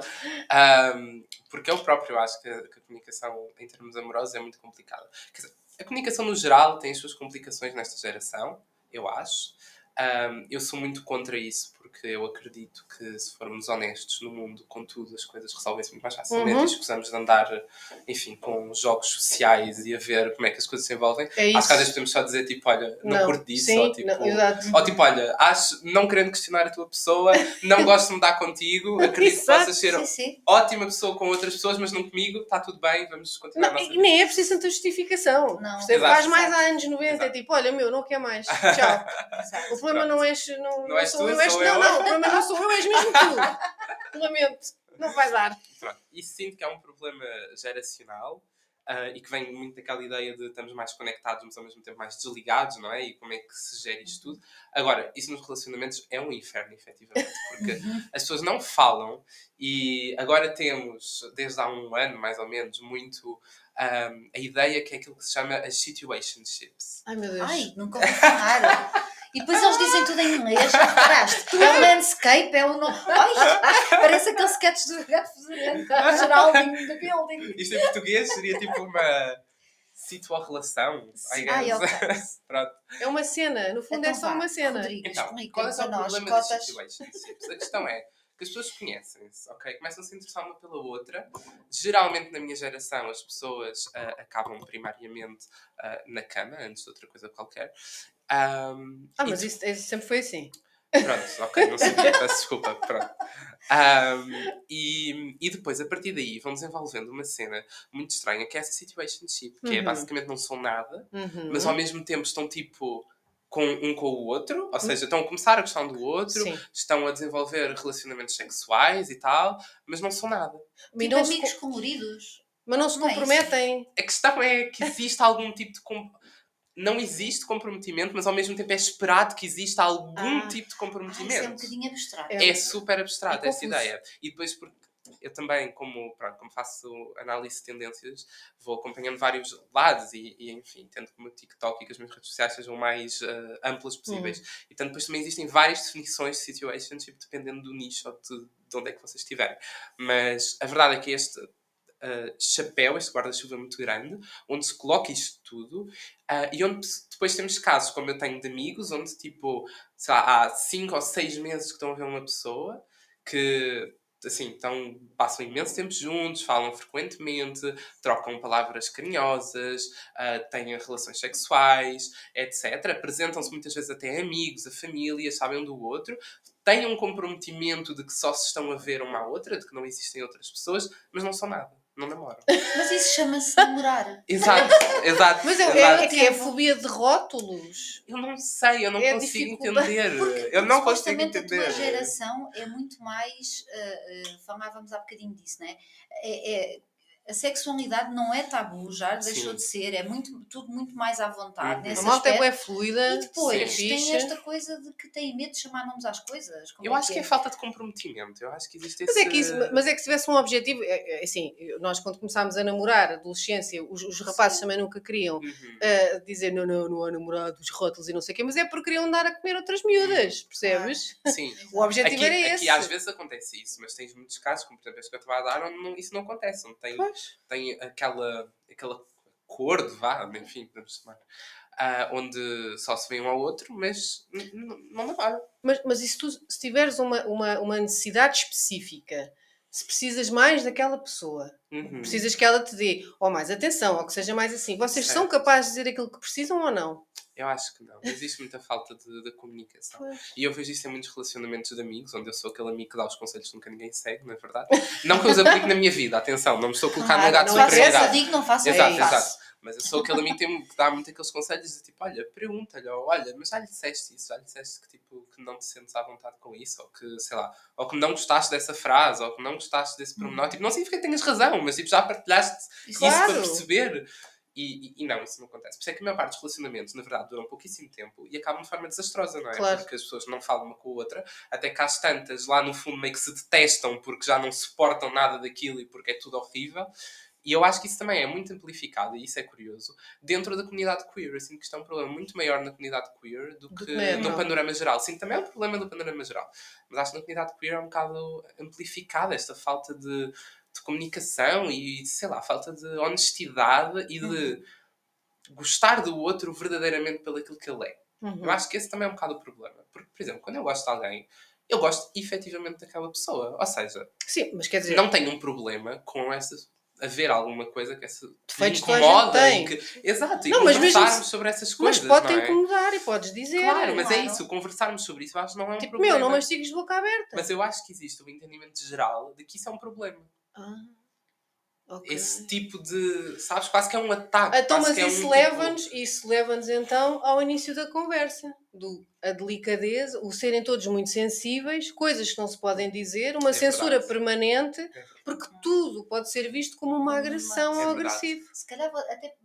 Ahm, porque eu próprio acho que a, que a comunicação em termos amorosos é muito complicada. Quer dizer, a comunicação no geral tem as suas complicações nesta geração, eu acho. Ahm, eu sou muito contra isso, porque eu acredito que se formos honestos no mundo, com tudo, as coisas resolvem-se muito mais facilmente Uhum. e escusamos de andar, enfim, com jogos sociais e a ver como é que as coisas se envolvem. É isso. Às vezes podemos só dizer tipo, olha, não, curto disso, sim, ou tipo, não, ou tipo, olha, acho, não querendo questionar a tua pessoa, não <laughs> gosto de mudar contigo, acredito que possas ser Sim, sim. ótima pessoa com outras pessoas, mas não comigo, está tudo bem, vamos continuar a Não, nossa e vida. nem é preciso tanta justificação. Não. Exato. Faz mais há anos 90, Exato. é tipo, olha, meu, não quer mais. Tchau. <laughs> Exato. O problema Pronto. não és, não, Não és sou tu, eu, és sou não, eu. não, o problema não sou eu, és mesmo tu. <laughs> Lamento, não vai dar. Pronto. Isso sinto que é um problema geracional ah, e que vem muito daquela ideia de estamos mais conectados, mas ao mesmo tempo mais desligados, não é? E como é que se gera isto tudo. Agora, isso nos relacionamentos é um inferno, efetivamente, porque <laughs> as pessoas não falam e agora temos, desde há um ano mais ou menos, muito ah, a ideia que é aquilo que se chama as situationships. Ai meu Deus. Ai, nunca ouvi falar. <laughs> E depois eles dizem tudo em inglês, já reparaste? É o landscape, é o nome. Parece aquele sketch do gato fedorento, Geraldinho da building. Isto em português seria tipo uma situação, ok. <laughs> Pronto. É uma cena, no fundo é Então só vá, uma cena. Rodrigo, Então, qual é, que é a o nós, problema cotas. A questão é que as pessoas conhecem-se, ok? Começam a se interessar uma pela outra. Geralmente, na minha geração, as pessoas ah, acabam primariamente ah, na cama, antes de outra coisa qualquer. Ahm, Ah, mas isso, isso sempre foi assim. Pronto, ok, não sabia, peço desculpa. Pronto. Ahm, e, e depois, a partir daí, vão desenvolvendo uma cena muito estranha que é essa situationship, que é Uhum. basicamente não são nada, Uhum. mas ao mesmo tempo estão tipo com um com o outro, ou seja, estão a começar a gostar um do outro, Sim. estão a desenvolver relacionamentos sexuais e tal, mas não são nada. E Tipo não se amigos co- coloridos. mas não se Não é comprometem. A questão é que existe algum tipo de. Não existe comprometimento, mas ao mesmo tempo é esperado que exista algum Ah. tipo de comprometimento. isso é um bocadinho abstrato. É. é super abstrato É essa ideia. E depois porque eu também, como, pronto, como faço análise de tendências, vou acompanhando vários lados e, e, enfim, tento que o meu TikTok e que as minhas redes sociais sejam o mais eh, amplas possíveis. Hum. E portanto, depois também existem várias definições de situationship dependendo do nicho ou de, de onde é que vocês estiverem. Mas a verdade é que este eh, chapéu, este guarda-chuva muito grande, onde se coloca isto tudo ah, e onde depois temos casos, como eu tenho de amigos, onde tipo, sei lá, há 5 ou 6 meses que estão a ver uma pessoa que assim, então, passam imenso tempo juntos, falam frequentemente, trocam palavras carinhosas, ah, têm relações sexuais, etc. Apresentam-se muitas vezes até amigos, a família, sabem um do outro, têm um comprometimento de que só se estão a ver uma à outra, de que não existem outras pessoas, mas não são nada. Não namoram. Mas isso chama-se namorar. Exato, <laughs> exato. Mas é, exato. é, é que é a fobia de rótulos. Eu não sei, eu não É consigo entender. Porque, eu não consigo entender. a tua geração é muito mais. uh, uh, falávamos há bocadinho disso, não é? é, é a sexualidade não é tabu, já deixou Sim. de ser, é muito, tudo muito mais à vontade. Uhum. Nesse A malta é fluida. E depois é tem fixe. esta coisa de que tem medo de chamar nomes às coisas. Como Eu acho que é falta de comprometimento. Eu acho que existe Mas esse... é, que isso, mas é que se tivesse um objetivo, é, é assim, nós quando começámos a namorar, adolescência, os, os rapazes também nunca queriam Uhum. uh, dizer não, não, não há namorado, os rótulos e não sei o quê, mas é porque queriam dar a comer outras miúdas, percebes? Sim. <laughs> O objetivo Aqui, era aqui esse. às vezes acontece isso, mas tens muitos casos, como por exemplo este que eu estava a dar, onde não- isso não acontece. Onde tem, Pois. tem aquela, aquela acordo, vá, enfim, podemos chamar, ah, onde só se vê um ao outro, mas não namoram. Mas, mas e se tu se tiveres uma, uma, uma necessidade específica, se precisas mais daquela pessoa, Uhum. precisas que ela te dê ou mais atenção, ou que seja mais assim, vocês são Certo. capazes de dizer aquilo que precisam ou não? Eu acho que não. Existe muita falta de, de comunicação. E eu vejo isso em muitos relacionamentos de amigos, onde eu sou aquele amigo que dá os conselhos que nunca ninguém segue, não é verdade? Não que eu os aplique na minha vida, atenção, não me estou a colocar no Claro, lugar de superioridade. digo, não faço Exato, essa, faço. exato. Mas eu sou aquele amigo que, tem, que dá muito aqueles conselhos de tipo, olha, pergunta-lhe, ou olha, mas já lhe disseste isso, já lhe disseste que, tipo, que não te sentes à vontade com isso, ou que, sei lá, ou que não gostaste dessa frase, ou que não gostaste desse pormenor. Tipo, não significa que tenhas razão, mas tipo, já partilhaste isso Claro. para perceber. E, e- e não, isso não acontece. Por isso é que a maior parte dos relacionamentos, na verdade, duram pouquíssimo tempo e acabam de forma desastrosa, não é? Claro. Porque as pessoas não falam uma com a outra, até que às tantas, lá no fundo, meio que se detestam porque já não suportam nada daquilo e porque é tudo horrível. E eu acho que isso também é muito amplificado, e isso é curioso, dentro da comunidade queer. Eu sinto que isto é um problema muito maior na comunidade queer do Do que na no panorama geral. Sim, também é um problema do panorama geral. Mas acho que na comunidade queer é um bocado amplificada esta falta de, de comunicação e, sei lá, falta de honestidade e de gostar do outro verdadeiramente pelo aquilo que ele é. Uhum. Eu acho que esse também é um bocado o problema. Porque, por exemplo, quando eu gosto de alguém, eu gosto efetivamente daquela pessoa. Ou seja, Sim, mas quer dizer, não tenho um problema com essa haver alguma coisa que essa me incomoda tem. e que exato e Não, mas mesmo conversarmos sobre essas mas coisas pode te não é? incomodar e podes dizer. claro mas é claro. isso conversarmos sobre isso acho que não é um Tipo, problema meu, não mastigas de boca aberta. mas eu acho que existe um entendimento geral de que isso é um problema Ah, ok. esse tipo de sabes quase que é um ataque Então, quase mas é um isso tipo- leva-nos isso leva-nos então ao início da conversa, do a delicadeza, o serem todos muito sensíveis, coisas que não se podem dizer, uma É censura verdade. permanente, É verdade. porque tudo pode ser visto como uma agressão É ou agressivo. Se calhar até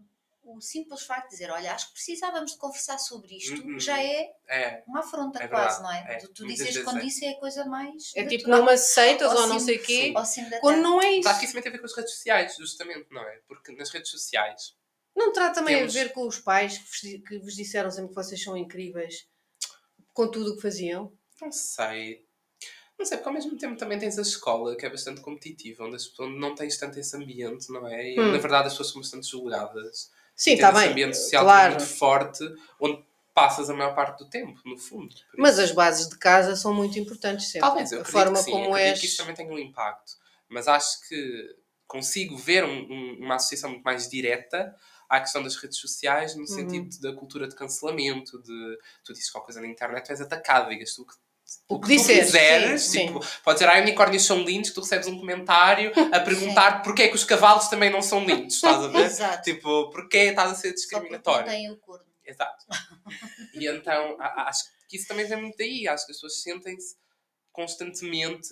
o simples facto de dizer, olha, acho que precisávamos de conversar sobre isto, Uhum. já é é uma afronta É quase, não é? é. Tu, tu dizes quando é. isso é a coisa mais É tipo, não me aceitas Ao ou não sei o quê, quando não é isso. Claro que isso também tem a ver com as redes sociais, justamente, não é? Porque nas redes sociais Não terá também Temos- a ver com os pais que vos, que vos disseram sempre que vocês são incríveis com tudo o que faziam? Não sei. Não sei, porque ao mesmo tempo também tens a escola, que é bastante competitiva, onde, as onde não tens tanto esse ambiente, não é? E Hum. na verdade as pessoas são bastante julgadas. Sim, está bem, ambiente social claro. muito forte, onde passas a maior parte do tempo, no fundo. Mas as bases de casa são muito importantes sempre. Talvez, eu a forma que sim, como és. que isso também tem um impacto. Mas acho que consigo ver um- um- uma associação muito mais direta à questão das redes sociais, Uhum. no sentido da cultura de cancelamento, de tu dizes qualquer coisa na internet, tu és atacado, digas tu o que, O que tu disseres, quiseres, sim, tipo, pode dizer, ah, unicórnios são lindos, tu recebes um comentário <laughs> a perguntar porque é que os cavalos também não são lindos, estás a <laughs> ver? Exato. tipo, porque estás a ser Só porque não discriminatório. tem o corno. Exato. E então, acho que isso também vem muito daí. Acho que as pessoas sentem-se constantemente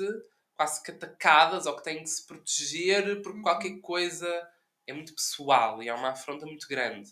quase que atacadas ou que têm que se proteger porque qualquer coisa é muito pessoal e é uma afronta muito grande.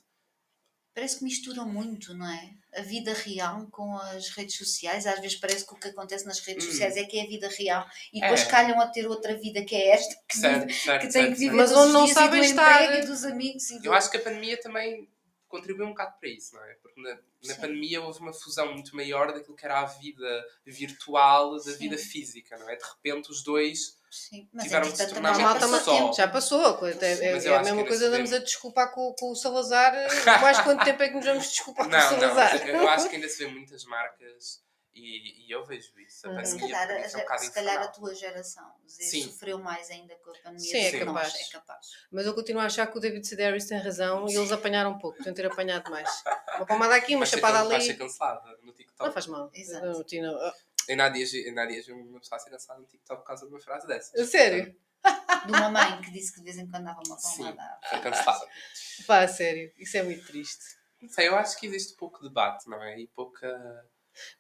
Parece que misturam muito, não é? A vida real com as redes sociais. Às vezes parece que o que acontece nas redes Hum. sociais é que é a vida real. E depois É. calham a ter outra vida que é esta, que, Certo, vive- certo, que tem certo, que viver. Mas onde não sabem do estar. e dos amigos. E do... Eu acho que a pandemia também contribuiu um bocado para isso, não é? Porque na, na pandemia houve uma fusão muito maior daquilo que era a vida virtual da Sim. vida física, não é? De repente os dois Sim, mas tiveram que se tornar Não, malta, uma passou só. Já passou, é, é- é a mesma coisa damos a desculpar com, com o Salazar. eh, Mais quanto <laughs> tempo é que nos vamos desculpar com o Não, não, Salazar? mas eu acho que ainda se vê muitas marcas e, e eu vejo isso. A Hum. pandemia Se calhar, a, foi um se calhar a tua geração Sim. sofreu mais ainda com a pandemia Sim, é capaz. É capaz. Mas eu continuo a achar que o David Sedaris tem razão e eles apanharam um pouco, <laughs> podiam ter apanhado mais. Uma palmada aqui, uma Vai ser chapada can- Vai ser ali. cancelada no TikTok. Não faz mal. Exato. Ainda há dias, há dias uma pessoa a ser cancelada no TikTok por causa de uma frase dessas. a sério? de uma mãe que disse que de vez em quando dava uma Sim, palmada. foi cancelada. Pá, a sério, isso é muito triste. Não sei, eu acho que existe pouco debate, não é? E pouca.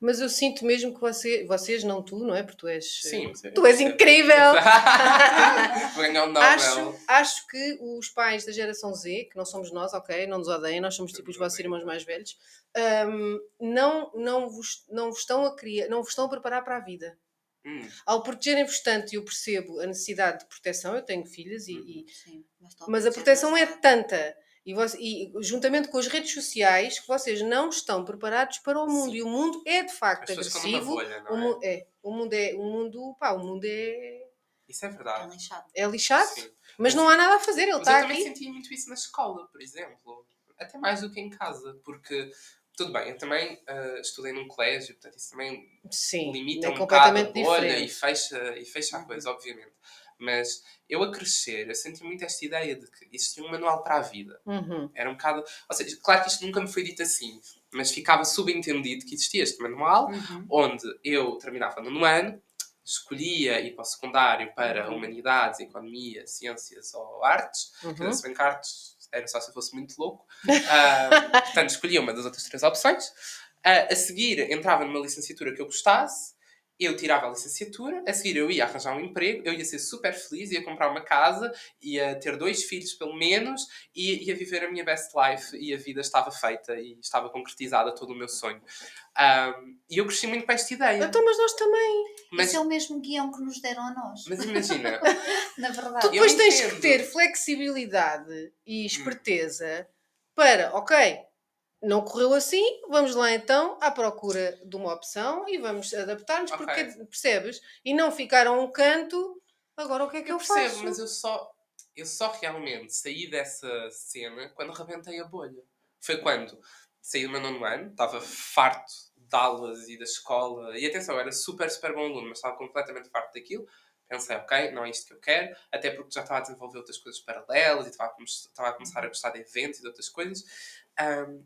Mas eu sinto mesmo que você, vocês, não tu, não é? Porque tu és. Sim, eh, Tu és incrível! <laughs> Um Nobel. Acho, acho que os pais da geração Z, que não somos nós, ok? Não nos odeiem, nós somos tipo os vossos irmãos mais velhos, hum, não, não, vos, não vos estão a criar, não vos estão a preparar para a vida. Hum, Ao protegerem-vos tanto, e eu percebo a necessidade de proteção, eu tenho filhas, e, e- Sim, mas, mas a proteção é tanta. E, você- e juntamente com as redes sociais, que vocês não estão preparados para o mundo. Sim. E o mundo é de as facto numa agressivo. bolha, O, não mu- é? é, o mundo é. O mundo, pá, o mundo é, Isso é É verdade. lixado. é lixado. Sim. Mas não há nada a fazer, ele Mas está eu também aqui. senti muito isso na escola, por exemplo. Até mais do que em casa. Porque, tudo bem, eu também ah, estudei num colégio, portanto isso também Sim, limita é um bocado a completamente bolha e fecha, e fecha a coisa, obviamente. Mas eu a crescer, eu senti muito esta ideia de que existia um manual para a vida. Uhum. Era um bocado. Ou seja, claro que isto nunca me foi dito assim, mas ficava subentendido que existia este manual Uhum. onde eu terminava no ano, escolhia ir para o secundário para Uhum. Humanidades, Economia, Ciências ou Artes, Uhum. se bem que artes era só se eu fosse muito louco. Ah, <laughs> portanto, escolhia uma das outras três opções. Ah, a seguir, entrava numa licenciatura que eu gostasse, eu tirava a licenciatura, a seguir eu ia arranjar um emprego, eu ia ser super feliz, ia comprar uma casa, ia ter dois filhos pelo menos, e ia viver a minha best life e a vida estava feita e estava concretizada todo o meu sonho. Ah, e eu cresci muito com esta ideia. Então, mas nós também. Mas, Esse é o mesmo guião que nos deram a nós. mas imagina, <laughs> Na verdade. Tu depois tens entendo. que ter flexibilidade e esperteza para, ok, não correu assim, vamos lá então à procura de uma opção e vamos adaptar-nos, Ok. porque percebes? E não ficar a um canto, agora o que é que eu, eu percebo, faço? mas eu só, eu só realmente saí dessa cena quando rebentei a bolha. Foi quando saí do meu nono ano, estava farto de aulas e da escola, e atenção, era super, super bom aluno, mas estava completamente farto daquilo. Pensei, ok, não é isto que eu quero, até porque já estava a desenvolver outras coisas paralelas e estava a, estava a começar a gostar de eventos e de outras coisas.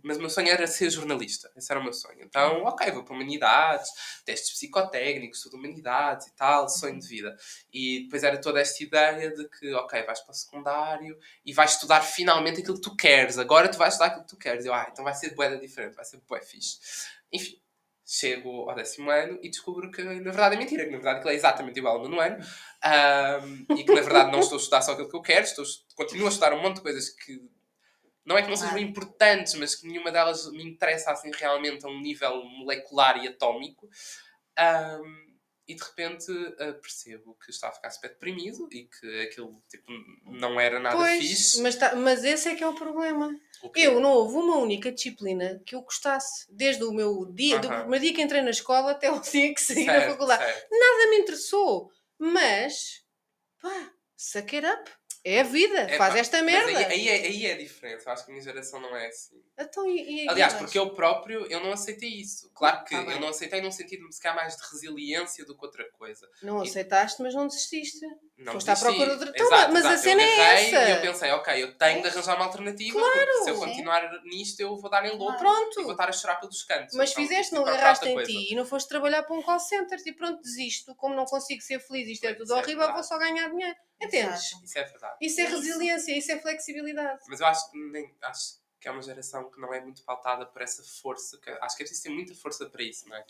Mas o meu sonho era ser jornalista, esse era o meu sonho. Então, ok, vou para humanidades, testes psicotécnicos, tudo humanidades e tal, sonho de vida. E depois era toda esta ideia de que, ok, vais para o secundário e vais estudar finalmente aquilo que tu queres. Agora tu vais estudar aquilo que tu queres. Eu, ah, então vai ser bué diferente, vai ser bué fixe. Enfim, chego ao décimo ano e descubro que na verdade é mentira, que na verdade aquilo é exatamente igual ao nono ano ahm, e que na verdade não estou a estudar só aquilo que eu quero, estou, continuo a estudar um monte de coisas que não é que não sejam importantes, mas que nenhuma delas me interessa assim realmente a um nível molecular e atómico. Ahm, e de repente ah, percebo que estava a ficar super deprimido e que aquilo tipo, não era nada Pois, fixe. mas, tá- mas esse é que é o problema. O? Eu não houve uma única disciplina que eu gostasse, desde o meu dia, do Aham. primeiro dia que entrei na escola até o <laughs> dia que saí da faculdade. certo. Nada me interessou, mas pá, suck it up. É a vida, É, faz pá, esta merda. Aí, aí, é, aí é a diferença. Eu acho que a minha geração não é assim. Então, e, e- Aliás, porque eu próprio eu não aceitei isso. Claro que Tá eu não aceitei num sentido de se calhar mais de resiliência do que outra coisa. não e- aceitaste, mas não desististe. Não Foste à desisti. procura de outra- Então, Exato, mas a exato. cena eu é essa. E eu pensei, ok, eu tenho de arranjar uma alternativa. Claro. Porque se eu continuar nisto, eu vou dar em louco Pronto. e vou estar a chorar pelos cantos. Mas Então, fizeste, não agarraste em coisa. ti e não foste trabalhar para um call center e pronto, desisto. Como não consigo ser feliz, isto é tudo é horrível, vou só ganhar dinheiro. Entendes? Isso é verdade. Isso é resiliência, isso é flexibilidade. Mas eu acho que, nem, acho que é uma geração que não é muito pautada por essa força. Que, acho que é preciso ter muita força para isso, não é?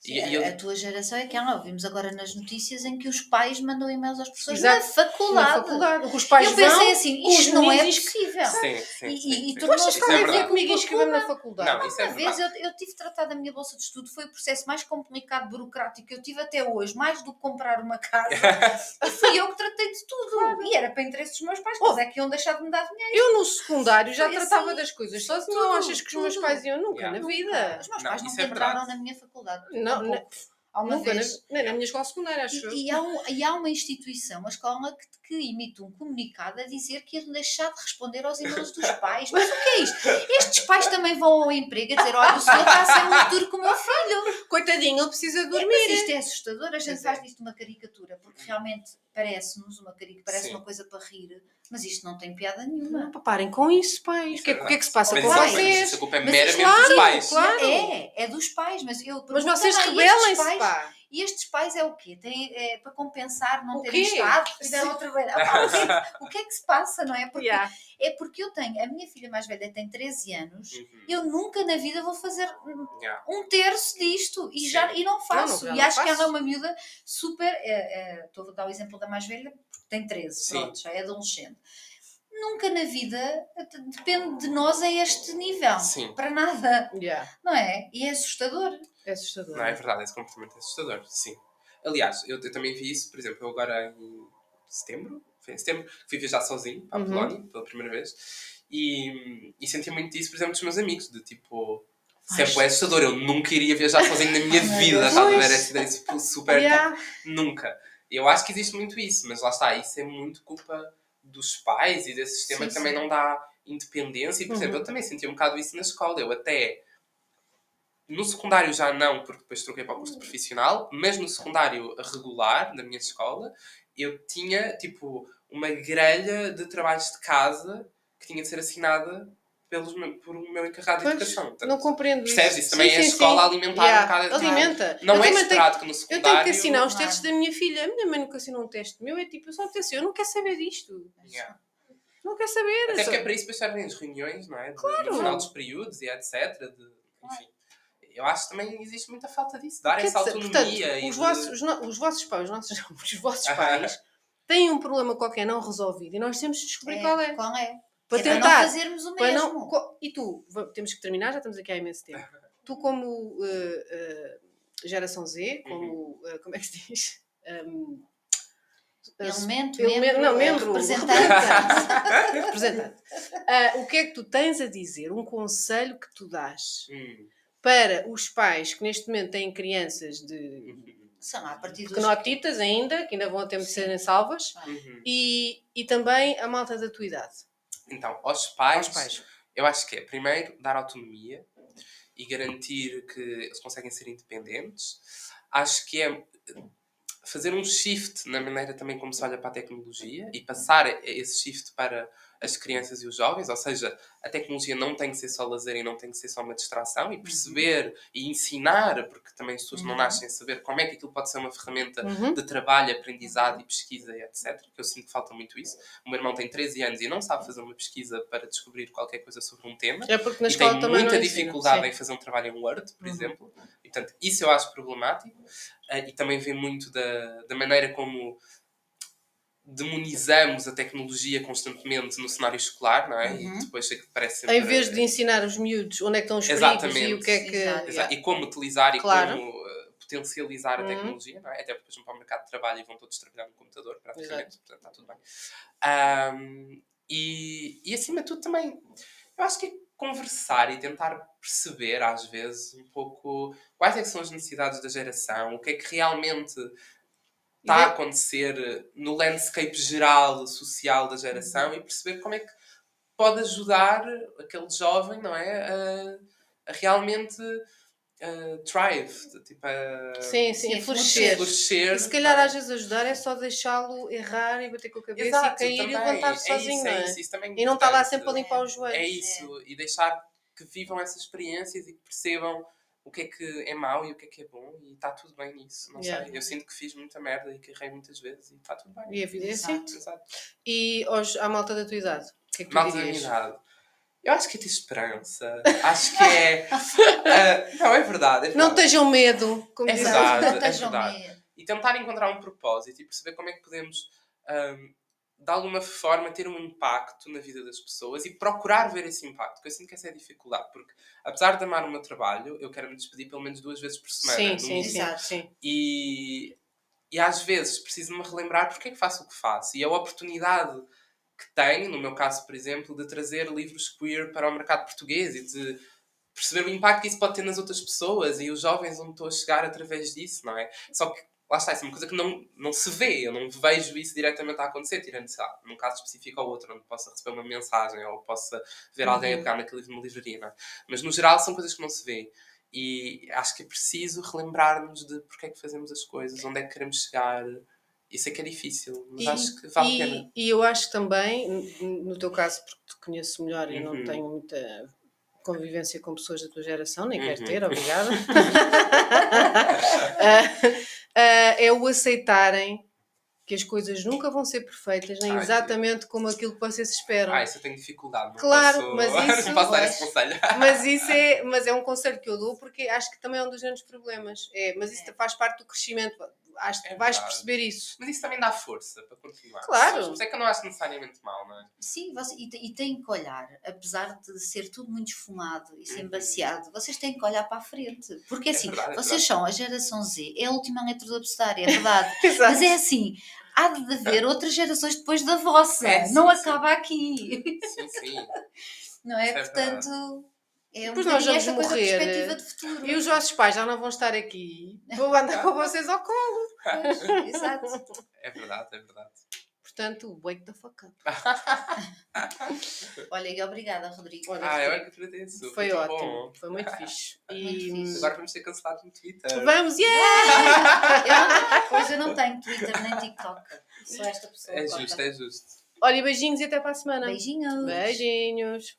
Sim, E- a, eu- a tua geração é aquela, ouvimos agora nas notícias em que os pais mandam e-mails às pessoas Exato. na faculdade. Na faculdade. Os pais Eu pensei vão, assim, isto não é possível. Sim, sim, E- sim, e- tu Não, que é alguém verdade. comigo e inscreveu-me na faculdade? Não, isso é Uma vez eu, eu tive tratado da minha bolsa de estudo, foi o processo mais complicado, burocrático que eu tive até hoje, mais do que comprar uma casa. <laughs> e fui eu que tratei de tudo. E era para interesse dos meus pais, Oh. eles é que iam deixar de me dar dinheiro. Eu no secundário já Foi tratava assim, das coisas sozinha. tudo, Não achas que os meus pais iam nunca na vida? Os meus pais nunca é entraram na minha faculdade. Não, Há uma Nunca, na, vez. nem na minha escola secundária, acho eu. E, e há um- e há uma instituição, a escola, que, que emite um comunicado a dizer que ia deixar de responder aos e-mails dos pais. Mas o que é isto? Estes pais também vão ao emprego a dizer: olha, o senhor está a ser muito duro com o meu filho. Coitadinho, ele precisa Mas dormir. isto é assustador, a gente Pois é. faz disto uma caricatura, porque realmente parece-nos uma caricatura, parece Sim. uma coisa para rir, mas isto não tem piada nenhuma. Não, pá, parem com isso, pais. O que, é- que é que se passa Mas com mas vocês? isso a culpa é Mas meramente claro, dos pais. claro. É, é dos pais, mas eu Mas vocês rebelem-se, pais- pá. E estes pais é o quê? Tem, é, para compensar não O terem quê? estado, fizeram outra vez. O, que é que, <laughs> o que é que se passa, não é? Porque, Yeah. É porque eu tenho, a minha filha mais velha tem 13 anos, Uhum. eu nunca na vida vou fazer Yeah. um terço disto e, Sim. já, e não faço. e não acho que ela é faço. uma miúda super. é, é, Estou a dar o exemplo da mais velha, porque tem 13, Sim. pronto, já é adolescente. Nunca na vida de- depende de nós a este nível. Sim. Para nada, Yeah. não é? E é assustador. É assustador. Não, é verdade, esse comportamento é assustador, sim. Aliás, eu, eu também vi isso, por exemplo, eu agora em setembro, foi em setembro, fui viajar sozinho para a Uhum. Polónia, pela primeira vez, e, e senti muito isso, por exemplo, dos meus amigos, de tipo, sempre é assustador, eu nunca iria viajar sozinho na minha <laughs> vida, estás a ver? Essa ideia tipo, super, <laughs> Yeah. nunca. Eu acho que existe muito isso, mas lá está, isso é muito culpa dos pais e desse sistema Sim, que também sim. não dá independência. E, por Uhum. exemplo, eu também senti um bocado isso na escola. Eu até. No secundário já não, porque depois troquei para o curso profissional, mas no secundário regular, da minha escola, eu tinha, tipo, uma grelha de trabalhos de casa que tinha de ser assinada pelos, por o meu encarregado de Pois, educação. Portanto, não compreendo isso. percebes? Isso também Sim, é a sim, escola sim. alimentar Yeah, um bocado. Alimenta. Não eu é também tenho, esperado que no eu secundário... tenho que assinar os testes da minha filha. A minha mãe nunca assinou um teste meu. É tipo, eu só apetece, eu não quero saber disto. Yeah. Não quero saber. Até só- porque é para isso depois servem as reuniões, não é? De, Claro. No final dos períodos e etc. De, enfim. Eu acho que também existe muita falta disso. Dar Quer essa dizer, autonomia portanto, e os, de- vossos, os, os vossos pais, os, nossos, <laughs> os vossos pais têm um problema qualquer não resolvido e nós temos de descobrir qual é. Qual é? Para é tentar. para não fazermos o mesmo. não- e tu, temos que terminar, já estamos aqui há imenso tempo. <laughs> Tu, como eh, eh, geração Z, como. eh, como é que se diz? Um, Elemento, Elemento- membro, não, membro, representante. <laughs> representante. O que é que tu tens a dizer? Um conselho que tu dás Hum. para os pais que neste momento têm crianças de <laughs> lá, a partir dos... pequenotitas ainda, que ainda vão a tempo de serem salvas, Uhum. e, e também a malta da tua idade. Então, aos pais, Aos pais. eu acho que é, primeiro, dar autonomia e garantir que eles conseguem ser independentes. Acho que é fazer um shift na maneira também como se olha para a tecnologia e passar esse shift para as crianças e os jovens, ou seja, a tecnologia não tem que ser só lazer e não tem que ser só uma distração e perceber e ensinar, porque também as pessoas não Uhum. nascem a saber como é que aquilo pode ser uma ferramenta Uhum. de trabalho, aprendizado e pesquisa e etc. Que eu sinto que falta muito isso. O meu irmão tem 13 anos e não sabe fazer uma pesquisa para descobrir qualquer coisa sobre um tema. É porque na e tem muita não dificuldade Sim. em fazer um trabalho em Word, por Uhum. exemplo. E, portanto, isso eu acho problemático. Ah, e também vem muito da, da maneira como demonizamos a tecnologia constantemente no cenário escolar, não é? Uhum. E depois é que parece sempre... Em vez de ensinar os miúdos onde é que estão os perigos Exatamente. e o que é que. Exato. Exato. E como utilizar Claro. e como uh, potencializar a Uhum. tecnologia, não é? Até porque depois vão para o mercado de trabalho e vão todos trabalhar no computador, praticamente, Exato. portanto está tudo bem. Ahm, e, e acima de tudo também, eu acho que é conversar e tentar perceber às vezes um pouco quais é que são as necessidades da geração, o que é que realmente está a acontecer no landscape geral, social da geração e perceber como é que pode ajudar aquele jovem, não é? A, a realmente uh, thrive, tipo, a Sim, sim, a florescer. florescer. E se calhar é? às vezes ajudar é só deixá-lo errar e bater com a cabeça Exato, e cair também. e levantar-se É sozinho, isso, é é? isso, isso também é E não está lá importante. sempre a limpar os joelhos. É isso, e deixar que vivam essas experiências e que percebam o que é que é mau e o que é que é bom e está tudo bem nisso. Não Yeah. sei, eu sinto que fiz muita merda e que errei muitas vezes e está tudo bem. E a vida é assim. Exato. Exato. E hoje, à malta da tua idade, o que é que tu Malta da minha dirias? idade. Eu acho que é ter esperança. Acho que é. ah, <laughs> não, é verdade. É Não verdade. tenham medo, como É verdade. Não é verdade. medo. e tentar encontrar um propósito e perceber como é que podemos, ahm, de alguma forma, ter um impacto na vida das pessoas e procurar ver esse impacto, porque eu sinto que essa é a dificuldade, porque apesar de amar o meu trabalho, eu quero me despedir pelo menos duas vezes por semana. Sim, sim, Exato. sim. E, e às vezes preciso me relembrar porque é que faço o que faço. E a oportunidade que tenho, no meu caso, por exemplo, de trazer livros queer para o mercado português e de perceber o impacto que isso pode ter nas outras pessoas e os jovens onde estou a chegar através disso, não é? Só que, lá está, isso é uma coisa que não, não se vê, eu não vejo isso diretamente a acontecer, tirando, sei lá, num caso específico ou outro, onde possa receber uma mensagem ou possa ver alguém a Uhum. pegar naquele livro numa livraria, não é? Mas, no geral, são coisas que não se vê. E acho que é preciso relembrar-nos de porque é que fazemos as coisas, onde é que queremos chegar. Isso é que é difícil, mas E- acho que vale a pena. E, eu acho que também, no teu caso, porque te conheço melhor e não Uhum. tenho muita convivência com pessoas da tua geração, nem quero Uhum. ter, obrigada. <laughs> Ah, ah, é o aceitarem que as coisas nunca vão ser perfeitas, nem Ai, exatamente como aquilo que vocês esperam. Ah, isso eu tenho dificuldade. Não Claro, posso, mas <laughs> isso- não posso dar esse conselho. Mas isso é, mas é um conselho que eu dou porque acho que também é um dos grandes problemas. É, mas isso É. faz parte do crescimento. Acho que É vais verdade. perceber isso. Mas isso também dá força para continuar. Claro. Por isso é que eu não acho necessariamente mal, não é? Sim, você, e, e têm que olhar, apesar de ser tudo muito esfumado e ser Uhum. vocês têm que olhar para a frente. Porque É assim, verdade, é vocês verdade. são a geração Z, é a última letra do abecedário, é verdade. <laughs> Exato. Mas é assim, há de haver outras gerações depois da vossa, É, sim, não sim. acaba aqui. Sim, sim. <laughs> Não é? É Portanto, é um Depois nós vamos morrer, de perspectiva de futuro. E os vossos pais já não vão estar aqui. Vou andar com <laughs> vocês ao colo. Pois, Exato. É verdade, é verdade. Portanto, wake the fuck up. <laughs> Olha, e obrigada, Rodrigo. Olha, Ah, eu é que agradeço. Foi muito ótimo. bom. Foi muito fixe. <laughs> Muito E fixe. Agora vamos ser cancelados no Twitter. vamos, yeah! Eu não, pois eu não tenho Twitter nem TikTok. Sou esta pessoa. É justo, é justo. Olha, beijinhos e até para a semana. Beijinhos. Beijinhos.